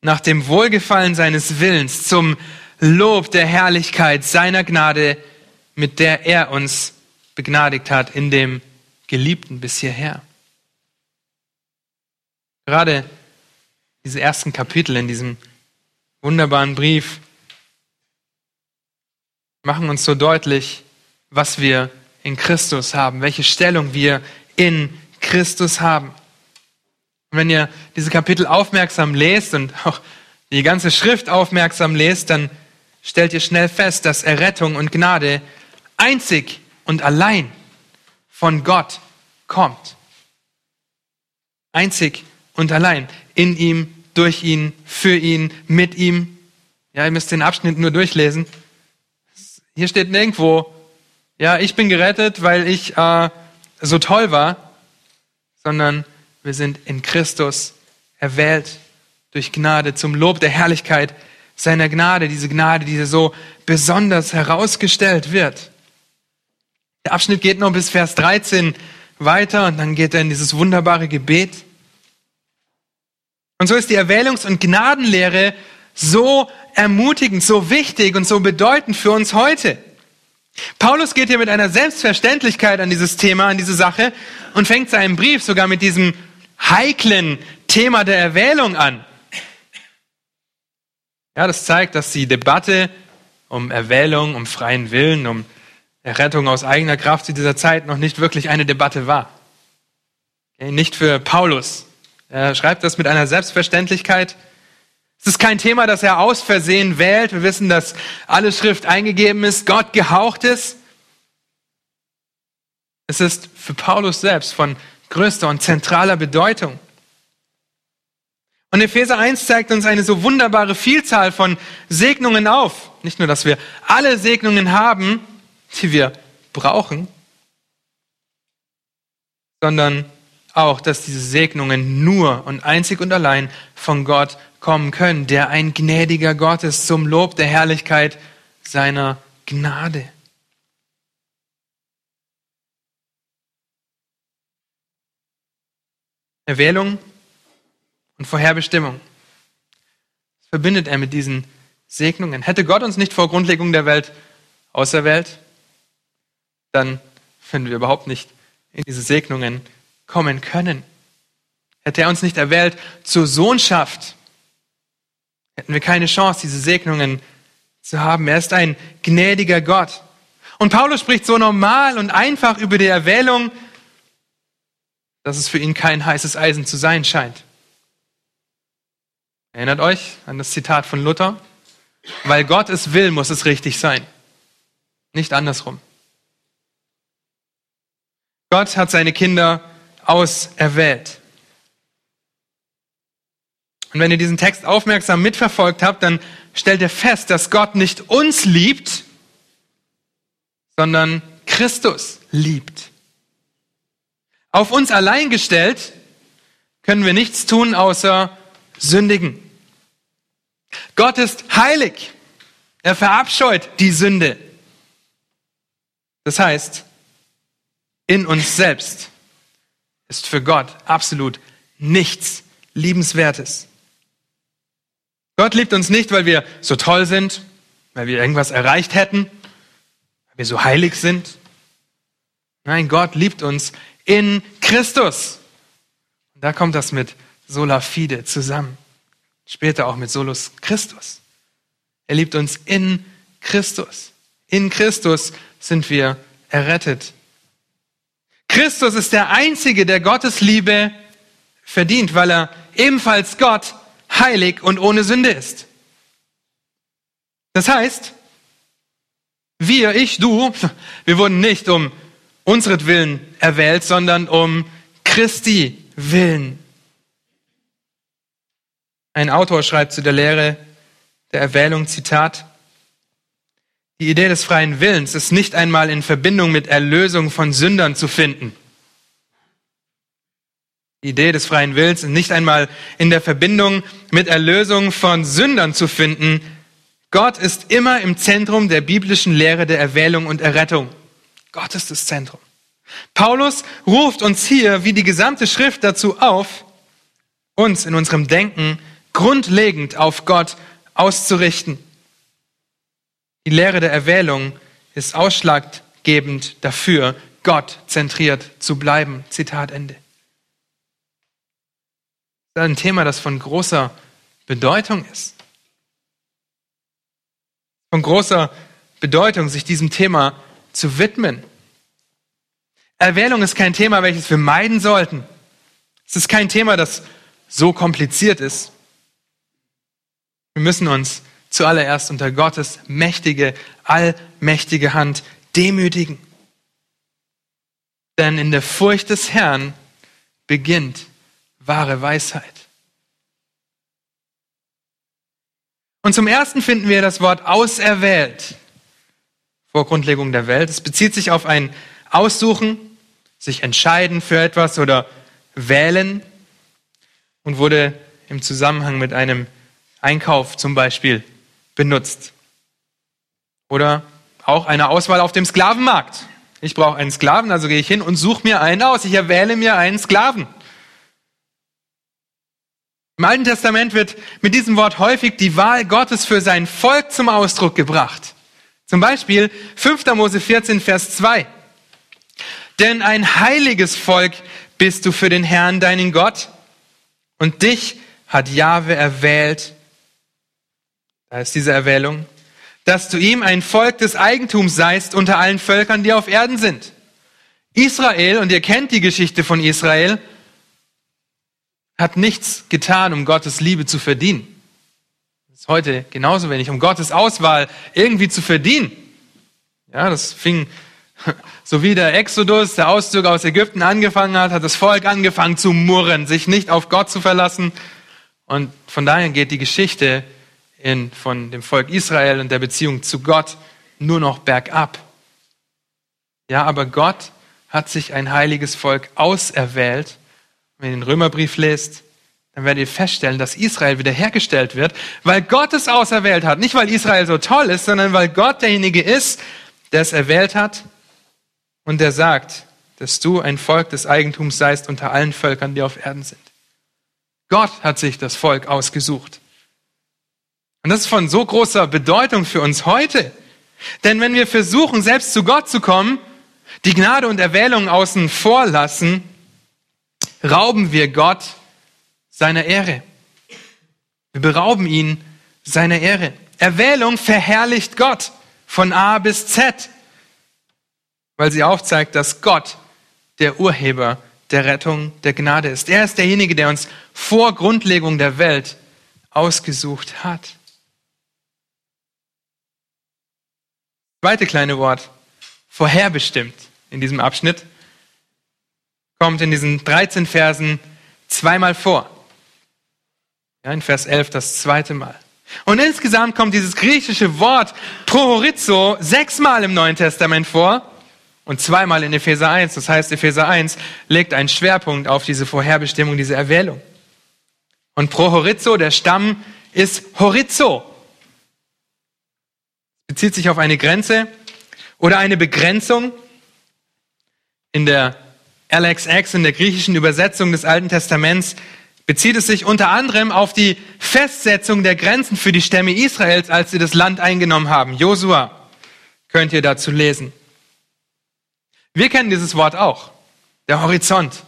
nach dem Wohlgefallen seines Willens, zum Lob der Herrlichkeit seiner Gnade, mit der er uns begnadigt hat in dem Geliebten bis hierher. Gerade diese ersten Kapitel in diesem wunderbaren Brief machen uns so deutlich, was wir in Christus haben, welche Stellung wir in Christus haben. Und wenn ihr diese Kapitel aufmerksam lest und auch die ganze Schrift aufmerksam lest, dann stellt ihr schnell fest, dass Errettung und Gnade einzig und allein von Gott kommt. Einzig und allein. In ihm, durch ihn, für ihn, mit ihm. Ja, ihr müsst den Abschnitt nur durchlesen. Hier steht nirgendwo, ja, ich bin gerettet, weil ich äh, so toll war, sondern wir sind in Christus erwählt durch Gnade zum Lob der Herrlichkeit seiner Gnade, diese Gnade, die so besonders herausgestellt wird. Der Abschnitt geht noch bis Vers 13 weiter und dann geht er in dieses wunderbare Gebet. Und so ist die Erwählungs- und Gnadenlehre so ermutigend, so wichtig und so bedeutend für uns heute. Paulus geht hier mit einer Selbstverständlichkeit an dieses Thema, an diese Sache und fängt seinen Brief sogar mit diesem heiklen Thema der Erwählung an. Ja, das zeigt, dass die Debatte um Erwählung, um freien Willen, um Errettung aus eigener Kraft zu dieser Zeit noch nicht wirklich eine Debatte war. Nicht für Paulus. Er schreibt das mit einer Selbstverständlichkeit. Es ist kein Thema, das er aus Versehen wählt. Wir wissen, dass alle Schrift eingegeben ist, Gott gehaucht ist. Es ist für Paulus selbst von größter und zentraler Bedeutung. Und Epheser 1 zeigt uns eine so wunderbare Vielzahl von Segnungen auf. Nicht nur, dass wir alle Segnungen haben, die wir brauchen, sondern auch, dass diese Segnungen nur und einzig und allein von Gott kommen können, der ein gnädiger Gott ist zum Lob der Herrlichkeit seiner Gnade. Erwählung und Vorherbestimmung. Verbindet er mit diesen Segnungen. Hätte Gott uns nicht vor Grundlegung der Welt auserwählt, dann würden wir überhaupt nicht in diese Segnungen kommen können. Hätte er uns nicht erwählt zur Sohnschaft, hätten wir keine Chance, diese Segnungen zu haben. Er ist ein gnädiger Gott. Und Paulus spricht so normal und einfach über die Erwählung, dass es für ihn kein heißes Eisen zu sein scheint. Erinnert euch an das Zitat von Luther? Weil Gott es will, muss es richtig sein. Nicht andersrum. Gott hat seine Kinder auserwählt. Und wenn ihr diesen Text aufmerksam mitverfolgt habt, dann stellt ihr fest, dass Gott nicht uns liebt, sondern Christus liebt. Auf uns allein gestellt können wir nichts tun, außer sündigen. Gott ist heilig. Er verabscheut die Sünde. Das heißt, in uns selbst ist für Gott absolut nichts Liebenswertes. Gott liebt uns nicht, weil wir so toll sind, weil wir irgendwas erreicht hätten, weil wir so heilig sind. Nein, Gott liebt uns in Christus. Und da kommt das mit sola fide zusammen. Später auch mit solus Christus. Er liebt uns in Christus. In Christus sind wir errettet. Christus ist der Einzige, der Gottes Liebe verdient, weil er ebenfalls Gott, heilig und ohne Sünde ist. Das heißt, wir, ich, du, <laughs> wir wurden nicht um unseren erwählt, sondern um Christi Willen. Ein Autor schreibt zu der Lehre der Erwählung, Zitat, die Idee des freien Willens ist nicht einmal in Verbindung mit Erlösung von Sündern zu finden. Die Idee des freien Willens ist nicht einmal in der Verbindung mit Erlösung von Sündern zu finden. Gott ist immer im Zentrum der biblischen Lehre der Erwählung und Errettung. Gott ist das Zentrum. Paulus ruft uns hier wie die gesamte Schrift dazu auf, uns in unserem Denken grundlegend auf Gott auszurichten. Die Lehre der Erwählung ist ausschlaggebend dafür, Gott zentriert zu bleiben. Zitat Ende. Das ist ein Thema, das von großer Bedeutung ist. Von großer Bedeutung, sich diesem Thema zu widmen. Erwählung ist kein Thema, welches wir meiden sollten. Es ist kein Thema, das so kompliziert ist. Wir müssen uns zuallererst unter Gottes mächtige, allmächtige Hand demütigen. Denn in der Furcht des Herrn beginnt wahre Weisheit. Und zum Ersten finden wir das Wort auserwählt vor Grundlegung der Welt. Es bezieht sich auf ein Aussuchen, sich entscheiden für etwas oder wählen und wurde im Zusammenhang mit einem Einkauf zum Beispiel benutzt. Oder auch eine Auswahl auf dem Sklavenmarkt. Ich brauche einen Sklaven, also gehe ich hin und suche mir einen aus. Ich erwähle mir einen Sklaven. Im Alten Testament wird mit diesem Wort häufig die Wahl Gottes für sein Volk zum Ausdruck gebracht. Zum Beispiel 5. Mose 14, Vers 2. Denn ein heiliges Volk bist du für den Herrn, deinen Gott. Und dich hat Jahwe erwählt. Da ist diese Erwählung. Dass du ihm ein Volk des Eigentums seist unter allen Völkern, die auf Erden sind. Israel, und ihr kennt die Geschichte von Israel, hat nichts getan, um Gottes Liebe zu verdienen. Das ist heute genauso wenig, um Gottes Auswahl irgendwie zu verdienen. Ja, das fing <laughs> so wie der Exodus, der Auszug aus Ägypten angefangen hat, hat das Volk angefangen zu murren, sich nicht auf Gott zu verlassen. Und von daher geht die Geschichte in, von dem Volk Israel und der Beziehung zu Gott nur noch bergab. Ja, aber Gott hat sich ein heiliges Volk auserwählt. Wenn ihr den Römerbrief lest, dann werdet ihr feststellen, dass Israel wiederhergestellt wird, weil Gott es auserwählt hat. Nicht, weil Israel so toll ist, sondern weil Gott derjenige ist, der es erwählt hat und der sagt, dass du ein Volk des Eigentums seist unter allen Völkern, die auf Erden sind. Gott hat sich das Volk ausgesucht. Und das ist von so großer Bedeutung für uns heute. Denn wenn wir versuchen, selbst zu Gott zu kommen, die Gnade und Erwählung außen vor lassen, rauben wir Gott seiner Ehre. Wir berauben ihn seiner Ehre. Erwählung verherrlicht Gott von A bis Z weil sie aufzeigt, dass Gott der Urheber der Rettung, der Gnade ist. Er ist derjenige, der uns vor Grundlegung der Welt ausgesucht hat. Zweite kleine Wort, vorherbestimmt in diesem Abschnitt, kommt in diesen 13 Versen zweimal vor. Ja, in Vers 11 das zweite Mal. Und insgesamt kommt dieses griechische Wort prohorizo sechsmal im Neuen Testament vor und zweimal in Epheser 1. Das heißt, Epheser 1 legt einen Schwerpunkt auf diese Vorherbestimmung, diese Erwählung. Und pro Horizo, der Stamm ist Horizo. Bezieht sich auf eine Grenze oder eine Begrenzung. In der LXX, in der griechischen Übersetzung des Alten Testaments, bezieht es sich unter anderem auf die Festsetzung der Grenzen für die Stämme Israels, als sie das Land eingenommen haben. Josua könnt ihr dazu lesen. Wir kennen dieses Wort auch. Der Horizont,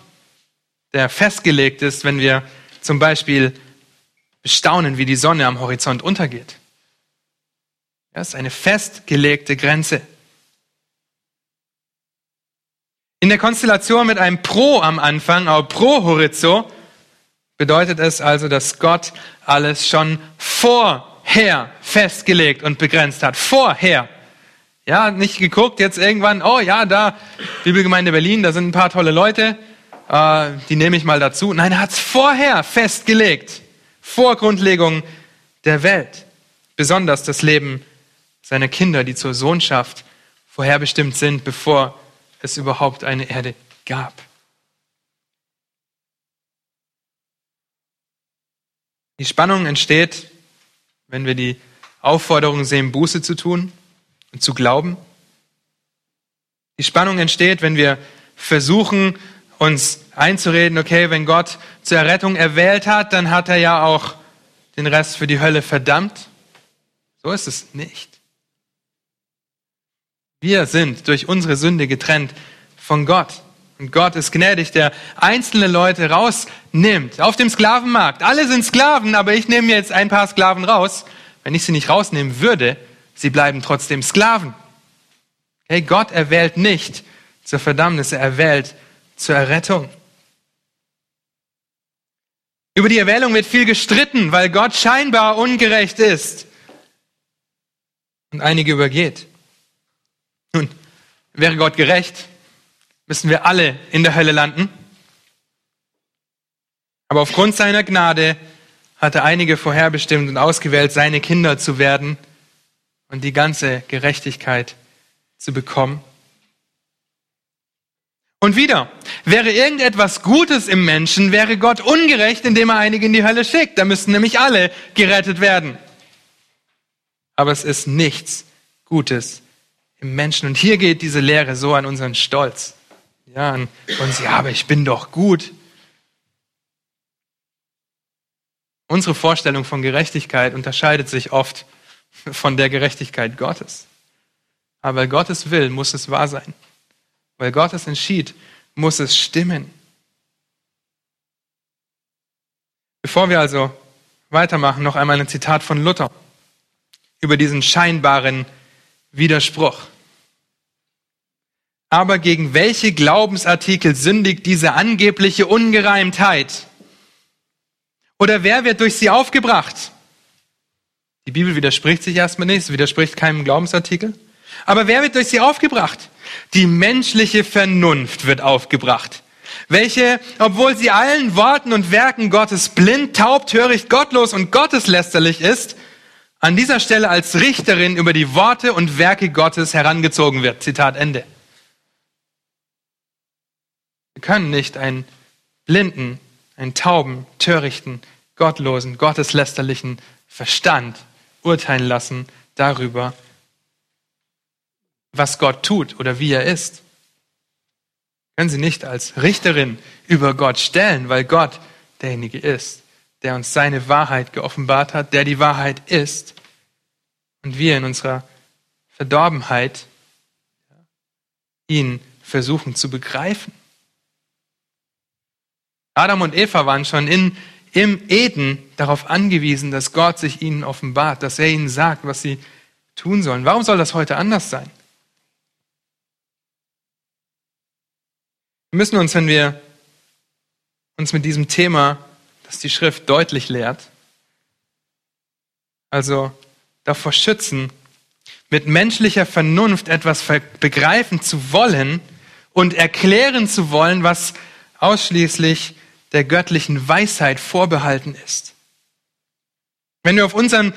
der festgelegt ist, wenn wir zum Beispiel bestaunen, wie die Sonne am Horizont untergeht. Das ist eine festgelegte Grenze. In der Konstellation mit einem Pro am Anfang, auch Pro Horizo, bedeutet es also, dass Gott alles schon vorher festgelegt und begrenzt hat. Vorher. Ja, nicht geguckt, jetzt irgendwann, oh ja, da, Bibelgemeinde Berlin, da sind ein paar tolle Leute, äh, die nehme ich mal dazu. Nein, er hat es vorher festgelegt. Vor Grundlegung der Welt. Besonders das Leben seiner Kinder, die zur Sohnschaft vorherbestimmt sind, bevor es überhaupt eine Erde gab. Die Spannung entsteht, wenn wir die Aufforderung sehen, Buße zu tun und zu glauben. Die Spannung entsteht, wenn wir versuchen, uns einzureden, okay, wenn Gott zur Errettung erwählt hat, dann hat er ja auch den Rest für die Hölle verdammt. So ist es nicht. Wir sind durch unsere Sünde getrennt von Gott. Und Gott ist gnädig, der einzelne Leute rausnimmt. Auf dem Sklavenmarkt. Alle sind Sklaven, aber ich nehme jetzt ein paar Sklaven raus. Wenn ich sie nicht rausnehmen würde, sie bleiben trotzdem Sklaven. Okay, Gott erwählt nicht zur Verdammnis, er erwählt zur Errettung. Über die Erwählung wird viel gestritten, weil Gott scheinbar ungerecht ist und einige übergeht. Nun, wäre Gott gerecht, müssen wir alle in der Hölle landen. Aber aufgrund seiner Gnade hat er einige vorherbestimmt und ausgewählt, seine Kinder zu werden und die ganze Gerechtigkeit zu bekommen. Und wieder, wäre irgendetwas Gutes im Menschen, wäre Gott ungerecht, indem er einige in die Hölle schickt. Da müssten nämlich alle gerettet werden. Aber es ist nichts Gutes im Menschen. Und hier geht diese Lehre so an unseren Stolz. Ja, an uns, ja, aber ich bin doch gut. Unsere Vorstellung von Gerechtigkeit unterscheidet sich oft von der Gerechtigkeit Gottes. Aber weil Gottes will, muss es wahr sein. Weil Gott es entschied, muss es stimmen. Bevor wir also weitermachen, noch einmal ein Zitat von Luther über diesen scheinbaren Widerspruch. Aber gegen welche Glaubensartikel sündigt diese angebliche Ungereimtheit? Oder wer wird durch sie aufgebracht? Die Bibel widerspricht sich erstmal nicht, es widerspricht keinem Glaubensartikel. Aber wer wird durch sie aufgebracht? Die menschliche Vernunft wird aufgebracht, welche, obwohl sie allen Worten und Werken Gottes blind, taub, töricht, gottlos und gotteslästerlich ist, an dieser Stelle als Richterin über die Worte und Werke Gottes herangezogen wird. Zitat Ende. Wir können nicht einen blinden, einen tauben, törichten, gottlosen, gotteslästerlichen Verstand urteilen lassen darüber, was Gott tut oder wie er ist. Können Sie nicht als Richterin über Gott stellen, weil Gott derjenige ist, der uns seine Wahrheit geoffenbart hat, der die Wahrheit ist und wir in unserer Verdorbenheit ihn versuchen zu begreifen. Adam und Eva waren schon in, im Eden darauf angewiesen, dass Gott sich ihnen offenbart, dass er ihnen sagt, was sie tun sollen. Warum soll das heute anders sein? Wir müssen uns, wenn wir uns mit diesem Thema, das die Schrift deutlich lehrt, also davor schützen, mit menschlicher Vernunft etwas begreifen zu wollen und erklären zu wollen, was ausschließlich der göttlichen Weisheit vorbehalten ist. Wenn wir, auf unseren,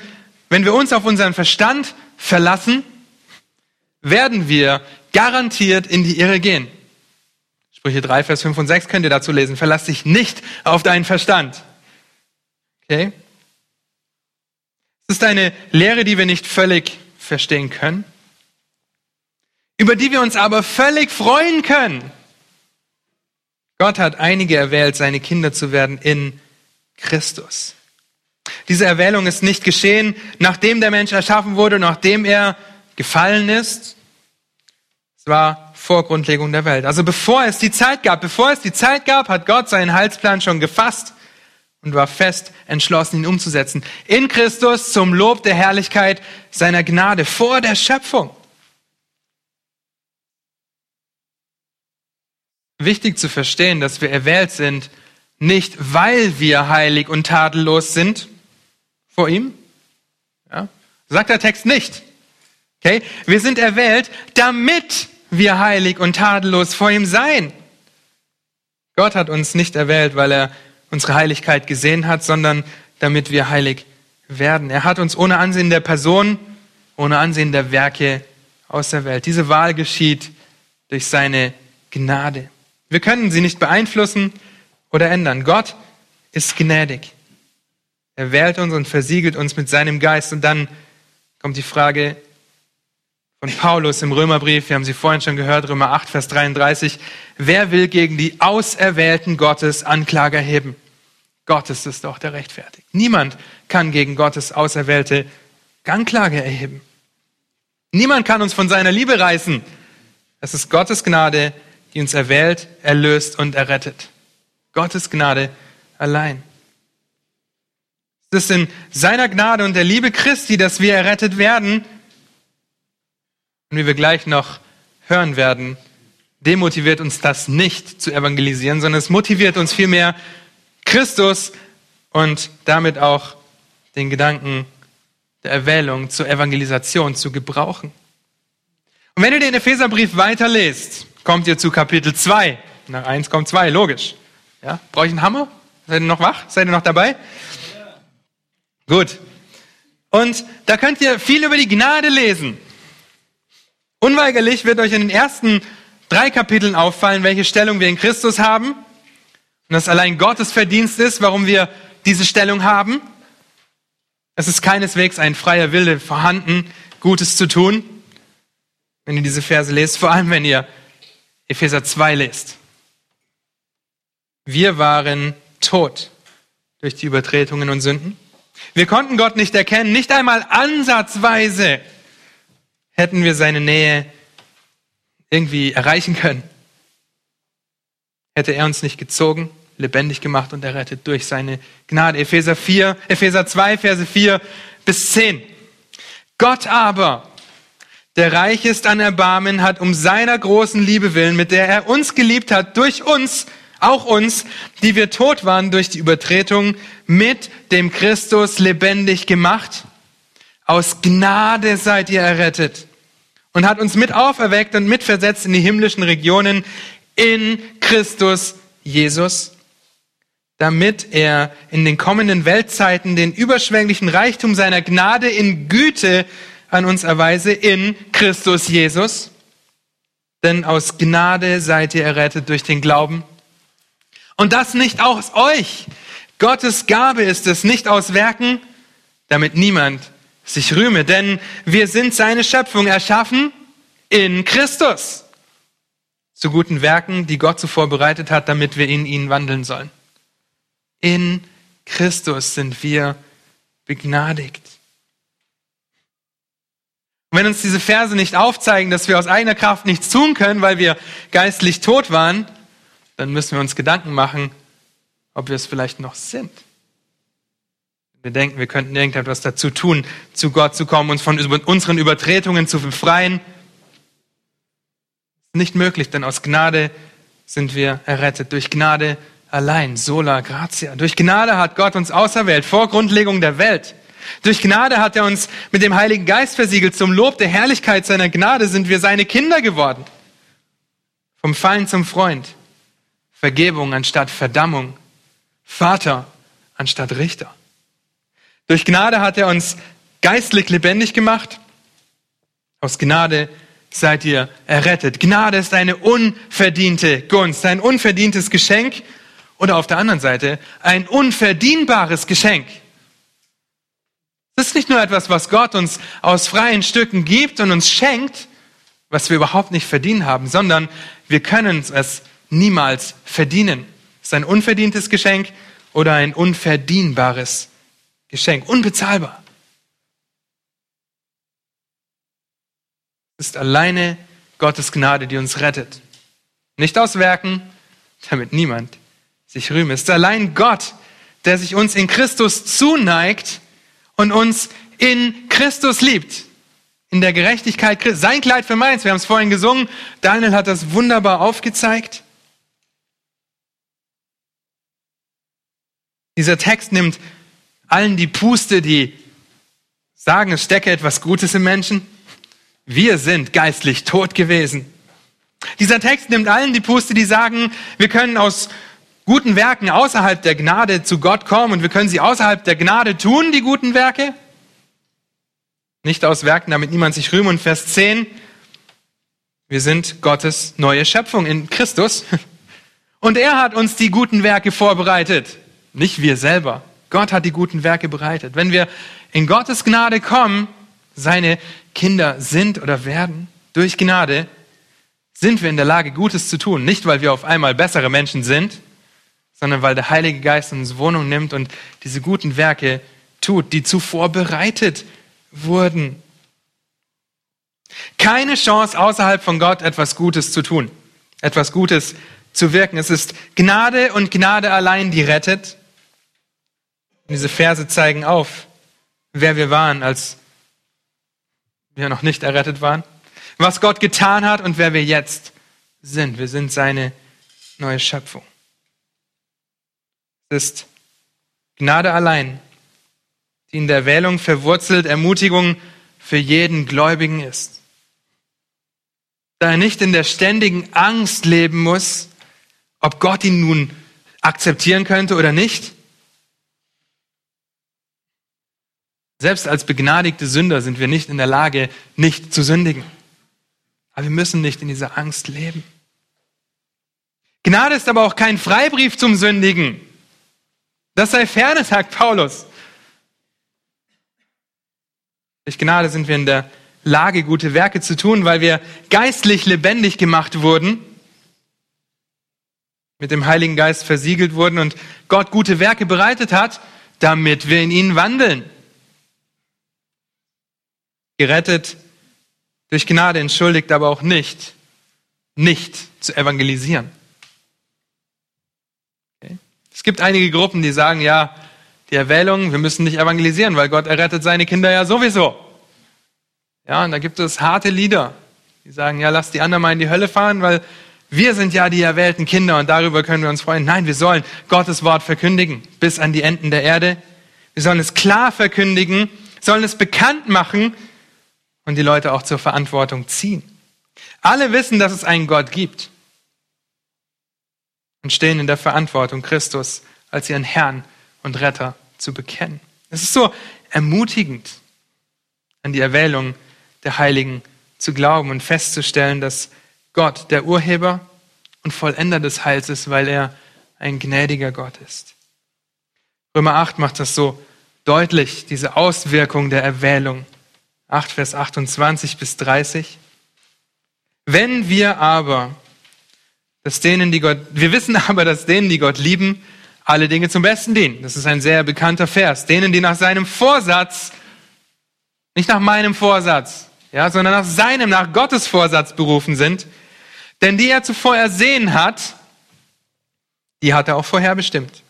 wenn wir uns auf unseren Verstand verlassen, werden wir garantiert in die Irre gehen. Sprüche 3, Vers 5 und 6 könnt ihr dazu lesen. Verlass dich nicht auf deinen Verstand. Okay? Es ist eine Lehre, die wir nicht völlig verstehen können, über die wir uns aber völlig freuen können. Gott hat einige erwählt, seine Kinder zu werden in Christus. Diese Erwählung ist nicht geschehen, nachdem der Mensch erschaffen wurde, nachdem er gefallen ist. Es war vor Grundlegung der Welt. Also bevor es die Zeit gab, bevor es die Zeit gab, hat Gott seinen Heilsplan schon gefasst und war fest entschlossen, ihn umzusetzen. In Christus zum Lob der Herrlichkeit seiner Gnade vor der Schöpfung. Wichtig zu verstehen, dass wir erwählt sind, nicht weil wir heilig und tadellos sind vor ihm. Ja? Sagt der Text nicht. Okay? Wir sind erwählt, damit wir heilig und tadellos vor ihm sein. Gott hat uns nicht erwählt, weil er unsere Heiligkeit gesehen hat, sondern damit wir heilig werden. Er hat uns ohne Ansehen der Person, ohne Ansehen der Werke aus der Welt. Diese Wahl geschieht durch seine Gnade. Wir können sie nicht beeinflussen oder ändern. Gott ist gnädig. Er wählt uns und versiegelt uns mit seinem Geist. Und dann kommt die Frage, von Paulus im Römerbrief, wir haben sie vorhin schon gehört, Römer 8, Vers 33. Wer will gegen die Auserwählten Gottes Anklage erheben? Gott ist doch, der rechtfertigt. Niemand kann gegen Gottes Auserwählte Anklage erheben. Niemand kann uns von seiner Liebe reißen. Es ist Gottes Gnade, die uns erwählt, erlöst und errettet. Gottes Gnade allein. Es ist in seiner Gnade und der Liebe Christi, dass wir errettet werden, und wie wir gleich noch hören werden, demotiviert uns das nicht zu evangelisieren, sondern es motiviert uns vielmehr, Christus und damit auch den Gedanken der Erwählung zur Evangelisation zu gebrauchen. Und wenn ihr den Epheserbrief weiterlest, kommt ihr zu Kapitel 2. Nach 1 kommt 2, logisch. Ja? Brauche ich einen Hammer? Seid ihr noch wach? Seid ihr noch dabei? Gut. Und da könnt ihr viel über die Gnade lesen. Unweigerlich wird euch in den ersten drei Kapiteln auffallen, welche Stellung wir in Christus haben. Und dass allein Gottes Verdienst ist, warum wir diese Stellung haben. Es ist keineswegs ein freier Wille vorhanden, Gutes zu tun. Wenn ihr diese Verse lest, vor allem wenn ihr Epheser 2 lest. Wir waren tot durch die Übertretungen und Sünden. Wir konnten Gott nicht erkennen, nicht einmal ansatzweise hätten wir seine Nähe irgendwie erreichen können. Hätte er uns nicht gezogen, lebendig gemacht und errettet durch seine Gnade. Epheser 4, Epheser 2, Verse 4 bis 10. Gott aber, der reich ist an Erbarmen, hat um seiner großen Liebe willen, mit der er uns geliebt hat, durch uns, auch uns, die wir tot waren durch die Übertretung, mit dem Christus lebendig gemacht. Aus Gnade seid ihr errettet. Und hat uns mit auferweckt und mitversetzt in die himmlischen Regionen in Christus Jesus, damit er in den kommenden Weltzeiten den überschwänglichen Reichtum seiner Gnade in Güte an uns erweise in Christus Jesus. Denn aus Gnade seid ihr errettet durch den Glauben. Und das nicht aus euch. Gottes Gabe ist es, nicht aus Werken, damit niemand sich rühme, denn wir sind seine Schöpfung erschaffen in Christus zu guten Werken, die Gott zuvor bereitet hat, damit wir in ihn wandeln sollen. In Christus sind wir begnadigt. Und wenn uns diese Verse nicht aufzeigen, dass wir aus eigener Kraft nichts tun können, weil wir geistlich tot waren, dann müssen wir uns Gedanken machen, ob wir es vielleicht noch sind. Wir denken, wir könnten irgendetwas dazu tun, zu Gott zu kommen, uns von unseren Übertretungen zu befreien. Nicht möglich, denn aus Gnade sind wir errettet. Durch Gnade allein, sola gratia. Durch Gnade hat Gott uns auserwählt, vor Grundlegung der Welt. Durch Gnade hat er uns mit dem Heiligen Geist versiegelt. Zum Lob der Herrlichkeit seiner Gnade sind wir seine Kinder geworden. Vom Feind zum Freund. Vergebung anstatt Verdammung. Vater anstatt Richter. Durch Gnade hat er uns geistlich lebendig gemacht. Aus Gnade seid ihr errettet. Gnade ist eine unverdiente Gunst, ein unverdientes Geschenk oder auf der anderen Seite ein unverdienbares Geschenk. Das ist nicht nur etwas, was Gott uns aus freien Stücken gibt und uns schenkt, was wir überhaupt nicht verdient haben, sondern wir können es niemals verdienen. Es ist ein unverdientes Geschenk oder ein unverdienbares Geschenk, unbezahlbar. Es ist alleine Gottes Gnade, die uns rettet. Nicht aus Werken, damit niemand sich rühme. Es ist allein Gott, der sich uns in Christus zuneigt und uns in Christus liebt. In der Gerechtigkeit Christus. Sein Kleid für meins. Wir haben es vorhin gesungen. Daniel hat das wunderbar aufgezeigt. Dieser Text nimmt allen die Puste, die sagen, es stecke etwas Gutes im Menschen. Wir sind geistlich tot gewesen. Dieser Text nimmt allen die Puste, die sagen, wir können aus guten Werken außerhalb der Gnade zu Gott kommen und wir können sie außerhalb der Gnade tun, die guten Werke. Nicht aus Werken, damit niemand sich rühmt. Und Vers 10, wir sind Gottes neue Schöpfung in Christus. <laughs> Und er hat uns die guten Werke vorbereitet. Nicht wir selber. Gott hat die guten Werke bereitet. Wenn wir in Gottes Gnade kommen, seine Kinder sind oder werden, durch Gnade, sind wir in der Lage, Gutes zu tun. Nicht, weil wir auf einmal bessere Menschen sind, sondern weil der Heilige Geist uns Wohnung nimmt und diese guten Werke tut, die zuvor bereitet wurden. Keine Chance außerhalb von Gott, etwas Gutes zu tun, etwas Gutes zu wirken. Es ist Gnade und Gnade allein, die rettet. Diese Verse zeigen auf, wer wir waren, als wir noch nicht errettet waren, was Gott getan hat und wer wir jetzt sind. Wir sind seine neue Schöpfung. Es ist Gnade allein, die in der Wählung verwurzelt Ermutigung für jeden Gläubigen ist. Da er nicht in der ständigen Angst leben muss, ob Gott ihn nun akzeptieren könnte oder nicht, Selbst als begnadigte Sünder sind wir nicht in der Lage, nicht zu sündigen. Aber wir müssen nicht in dieser Angst leben. Gnade ist aber auch kein Freibrief zum Sündigen. Das sei ferne, sagt Paulus. Durch Gnade sind wir in der Lage, gute Werke zu tun, weil wir geistlich lebendig gemacht wurden, mit dem Heiligen Geist versiegelt wurden und Gott gute Werke bereitet hat, damit wir in ihnen wandeln gerettet durch Gnade, entschuldigt aber auch nicht, nicht zu evangelisieren. Es gibt einige Gruppen, die sagen, ja, die Erwählung, wir müssen nicht evangelisieren, weil Gott errettet seine Kinder ja sowieso. Ja, und da gibt es harte Lieder, die sagen, ja, lass die anderen mal in die Hölle fahren, weil wir sind ja die erwählten Kinder und darüber können wir uns freuen. Nein, wir sollen Gottes Wort verkündigen bis an die Enden der Erde. Wir sollen es klar verkündigen, sollen es bekannt machen und die Leute auch zur Verantwortung ziehen. Alle wissen, dass es einen Gott gibt und stehen in der Verantwortung, Christus als ihren Herrn und Retter zu bekennen. Es ist so ermutigend, an die Erwählung der Heiligen zu glauben und festzustellen, dass Gott der Urheber und Vollender des Heils ist, weil er ein gnädiger Gott ist. Römer 8 macht das so deutlich, diese Auswirkung der Erwählung. 8, Vers 28 bis 30. Wenn wir aber, dass denen, die Gott, wir wissen <laughs> aber, dass denen, die Gott lieben, alle Dinge zum Besten dienen. Das ist ein sehr bekannter Vers. Denen, die nach seinem Vorsatz, nicht nach meinem Vorsatz, ja, sondern nach seinem, nach Gottes Vorsatz berufen sind, denn die er zuvor ersehen hat, die hat er auch vorherbestimmt.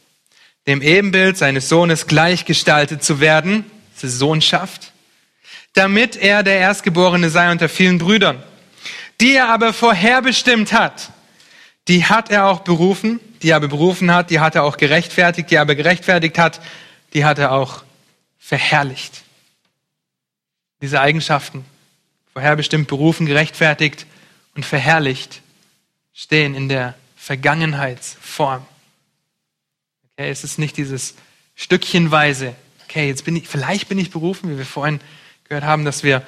Dem Ebenbild seines Sohnes gleichgestaltet zu werden, das ist Sohnschaft, damit er der Erstgeborene sei unter vielen Brüdern. Die er aber vorherbestimmt hat, die hat er auch berufen, die er berufen hat, die hat er auch gerechtfertigt, die er aber gerechtfertigt hat, die hat er auch verherrlicht. Diese Eigenschaften, vorherbestimmt, berufen, gerechtfertigt und verherrlicht, stehen in der Vergangenheitsform. Okay, es ist nicht dieses Stückchenweise, okay, jetzt bin ich, vielleicht bin ich berufen, wie wir vorhin gehört haben, dass wir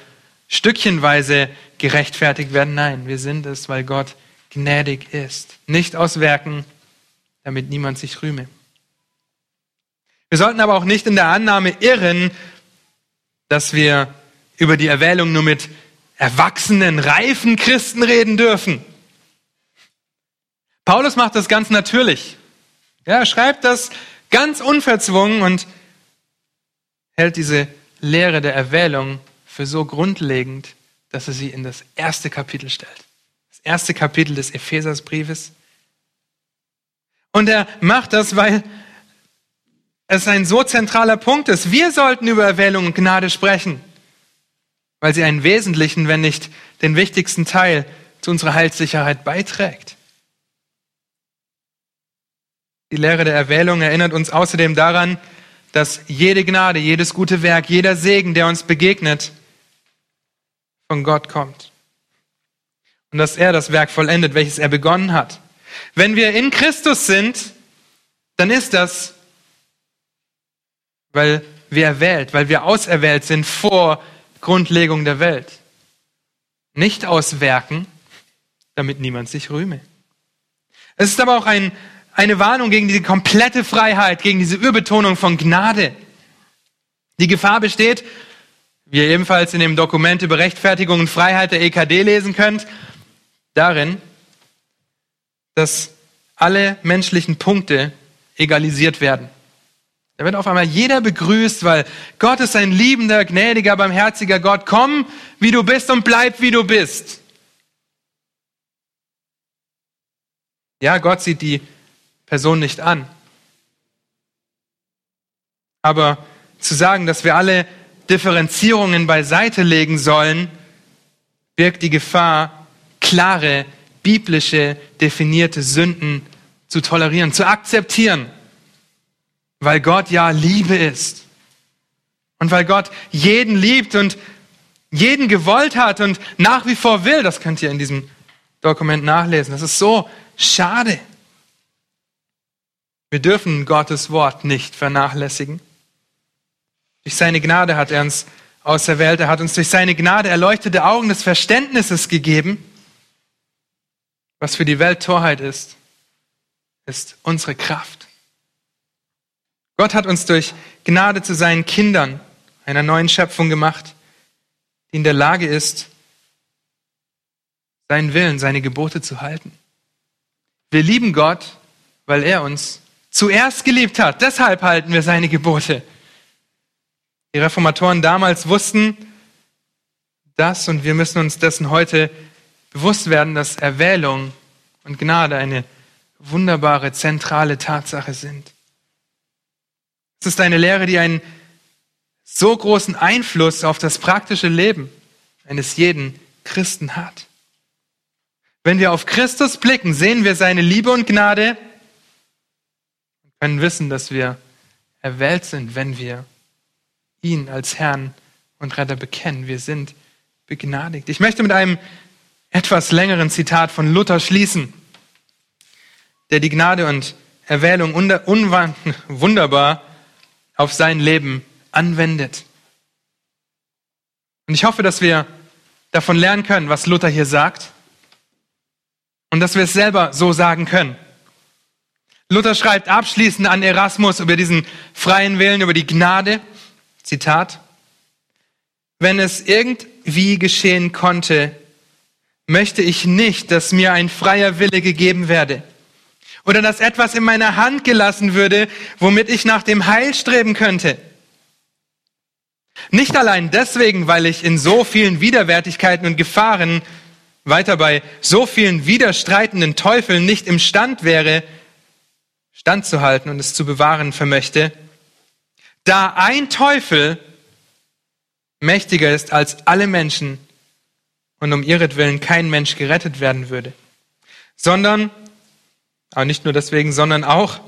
stückchenweise gerechtfertigt werden. Nein, wir sind es, weil Gott gnädig ist. Nicht aus Werken, damit niemand sich rühme. Wir sollten aber auch nicht in der Annahme irren, dass wir über die Erwählung nur mit erwachsenen, reifen Christen reden dürfen. Paulus macht das ganz natürlich. er schreibt das ganz unverzwungen und hält diese Lehre der Erwählung für so grundlegend, dass er sie in das erste Kapitel stellt. Das erste Kapitel des Ephesersbriefes. Und er macht das, weil es ein so zentraler Punkt ist. Wir sollten über Erwählung und Gnade sprechen, weil sie einen wesentlichen, wenn nicht den wichtigsten Teil zu unserer Heilssicherheit beiträgt. Die Lehre der Erwählung erinnert uns außerdem daran, dass jede Gnade, jedes gute Werk, jeder Segen, der uns begegnet, von Gott kommt. Und dass er das Werk vollendet, welches er begonnen hat. Wenn wir in Christus sind, dann ist das, weil wir erwählt, weil wir auserwählt sind vor Grundlegung der Welt. Nicht aus Werken, damit niemand sich rühme. Es ist aber auch ein eine Warnung gegen diese komplette Freiheit, gegen diese Überbetonung von Gnade. Die Gefahr besteht, wie ihr ebenfalls in dem Dokument über Rechtfertigung und Freiheit der EKD lesen könnt, darin, dass alle menschlichen Punkte egalisiert werden. Da wird auf einmal jeder begrüßt, weil Gott ist ein liebender, gnädiger, barmherziger Gott. Komm, wie du bist und bleib, wie du bist. Ja, Gott sieht die Person nicht an. Aber zu sagen, dass wir alle Differenzierungen beiseite legen sollen, birgt die Gefahr, klare, biblische, definierte Sünden zu tolerieren, zu akzeptieren, weil Gott ja Liebe ist. Und weil Gott jeden liebt und jeden gewollt hat und nach wie vor will, das könnt ihr in diesem Dokument nachlesen. Das ist so schade. Wir dürfen Gottes Wort nicht vernachlässigen. Durch seine Gnade hat er uns auserwählt, er hat uns durch seine Gnade erleuchtete Augen des Verständnisses gegeben. Was für die Welt Torheit ist, ist unsere Kraft. Gott hat uns durch Gnade zu seinen Kindern, einer neuen Schöpfung gemacht, die in der Lage ist, seinen Willen, seine Gebote zu halten. Wir lieben Gott, weil er uns zuerst geliebt hat. Deshalb halten wir seine Gebote. Die Reformatoren damals wussten das und wir müssen uns dessen heute bewusst werden, dass Erwählung und Gnade eine wunderbare, zentrale Tatsache sind. Es ist eine Lehre, die einen so großen Einfluss auf das praktische Leben eines jeden Christen hat. Wenn wir auf Christus blicken, sehen wir seine Liebe und Gnade können wissen, dass wir erwählt sind, wenn wir ihn als Herrn und Retter bekennen. Wir sind begnadigt. Ich möchte mit einem etwas längeren Zitat von Luther schließen, der die Gnade und Erwählung <laughs> wunderbar auf sein Leben anwendet. Und ich hoffe, dass wir davon lernen können, was Luther hier sagt und dass wir es selber so sagen können. Luther schreibt abschließend an Erasmus über diesen freien Willen, über die Gnade. Zitat. Wenn es irgendwie geschehen konnte, möchte ich nicht, dass mir ein freier Wille gegeben werde oder dass etwas in meiner Hand gelassen würde, womit ich nach dem Heil streben könnte. Nicht allein deswegen, weil ich in so vielen Widerwärtigkeiten und Gefahren weiter bei so vielen widerstreitenden Teufeln nicht imstand wäre, standzuhalten und es zu bewahren vermöchte, da ein Teufel mächtiger ist als alle Menschen und um ihretwillen kein Mensch gerettet werden würde, sondern, aber nicht nur deswegen, sondern auch,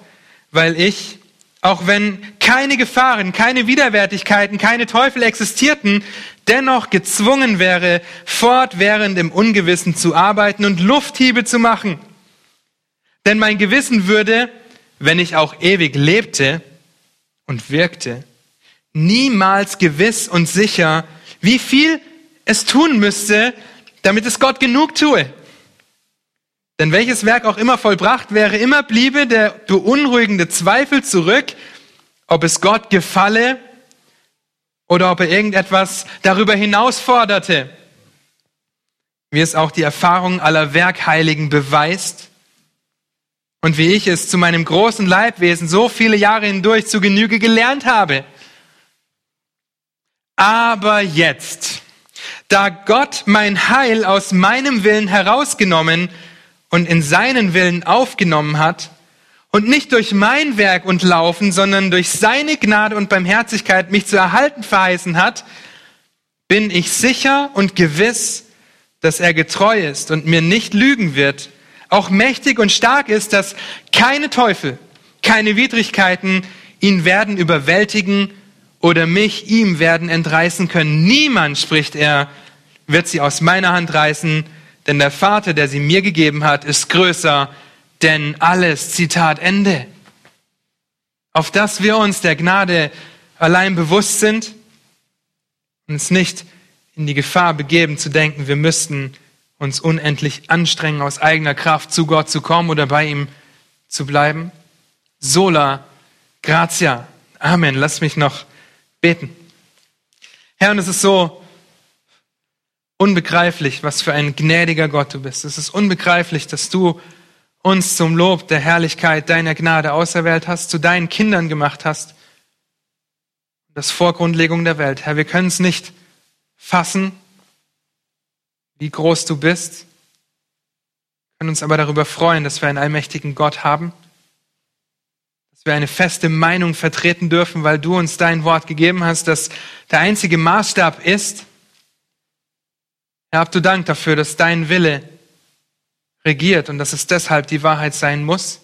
weil ich, auch wenn keine Gefahren, keine Widerwärtigkeiten, keine Teufel existierten, dennoch gezwungen wäre, fortwährend im Ungewissen zu arbeiten und Lufthiebe zu machen. Denn mein Gewissen würde wenn ich auch ewig lebte und wirkte, niemals gewiss und sicher, wie viel es tun müsste, damit es Gott genug tue. Denn welches Werk auch immer vollbracht wäre, immer bliebe der beunruhigende Zweifel zurück, ob es Gott gefalle oder ob er irgendetwas darüber hinaus forderte. Wie es auch die Erfahrung aller Werkheiligen beweist, und wie ich es zu meinem großen Leibwesen so viele Jahre hindurch zu Genüge gelernt habe. Aber jetzt, da Gott mein Heil aus meinem Willen herausgenommen und in seinen Willen aufgenommen hat, und nicht durch mein Werk und Laufen, sondern durch seine Gnade und Barmherzigkeit mich zu erhalten verheißen hat, bin ich sicher und gewiss, dass er getreu ist und mir nicht lügen wird, auch mächtig und stark ist, dass keine Teufel, keine Widrigkeiten ihn werden überwältigen oder mich ihm werden entreißen können. Niemand, spricht er, wird sie aus meiner Hand reißen, denn der Vater, der sie mir gegeben hat, ist größer denn alles. Zitat Ende. Auf dass wir uns der Gnade allein bewusst sind und uns nicht in die Gefahr begeben zu denken, wir müssten uns unendlich anstrengen, aus eigener Kraft zu Gott zu kommen oder bei ihm zu bleiben. Sola gratia. Amen. Lass mich noch beten. Herr, und es ist so unbegreiflich, was für ein gnädiger Gott du bist. Es ist unbegreiflich, dass du uns zum Lob der Herrlichkeit deiner Gnade auserwählt hast, zu deinen Kindern gemacht hast. Das vor Grundlegung der Welt. Herr, wir können es nicht fassen, wie groß du bist, können uns aber darüber freuen, dass wir einen allmächtigen Gott haben, dass wir eine feste Meinung vertreten dürfen, weil du uns dein Wort gegeben hast, dass der einzige Maßstab ist. Herr, habt du Dank dafür, dass dein Wille regiert und dass es deshalb die Wahrheit sein muss.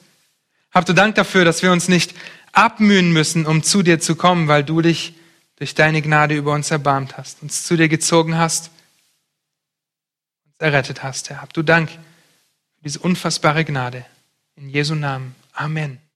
Habt du Dank dafür, dass wir uns nicht abmühen müssen, um zu dir zu kommen, weil du dich durch deine Gnade über uns erbarmt hast, uns zu dir gezogen hast, uns errettet hast, Herr. Habt du Dank für diese unfassbare Gnade. In Jesu Namen. Amen.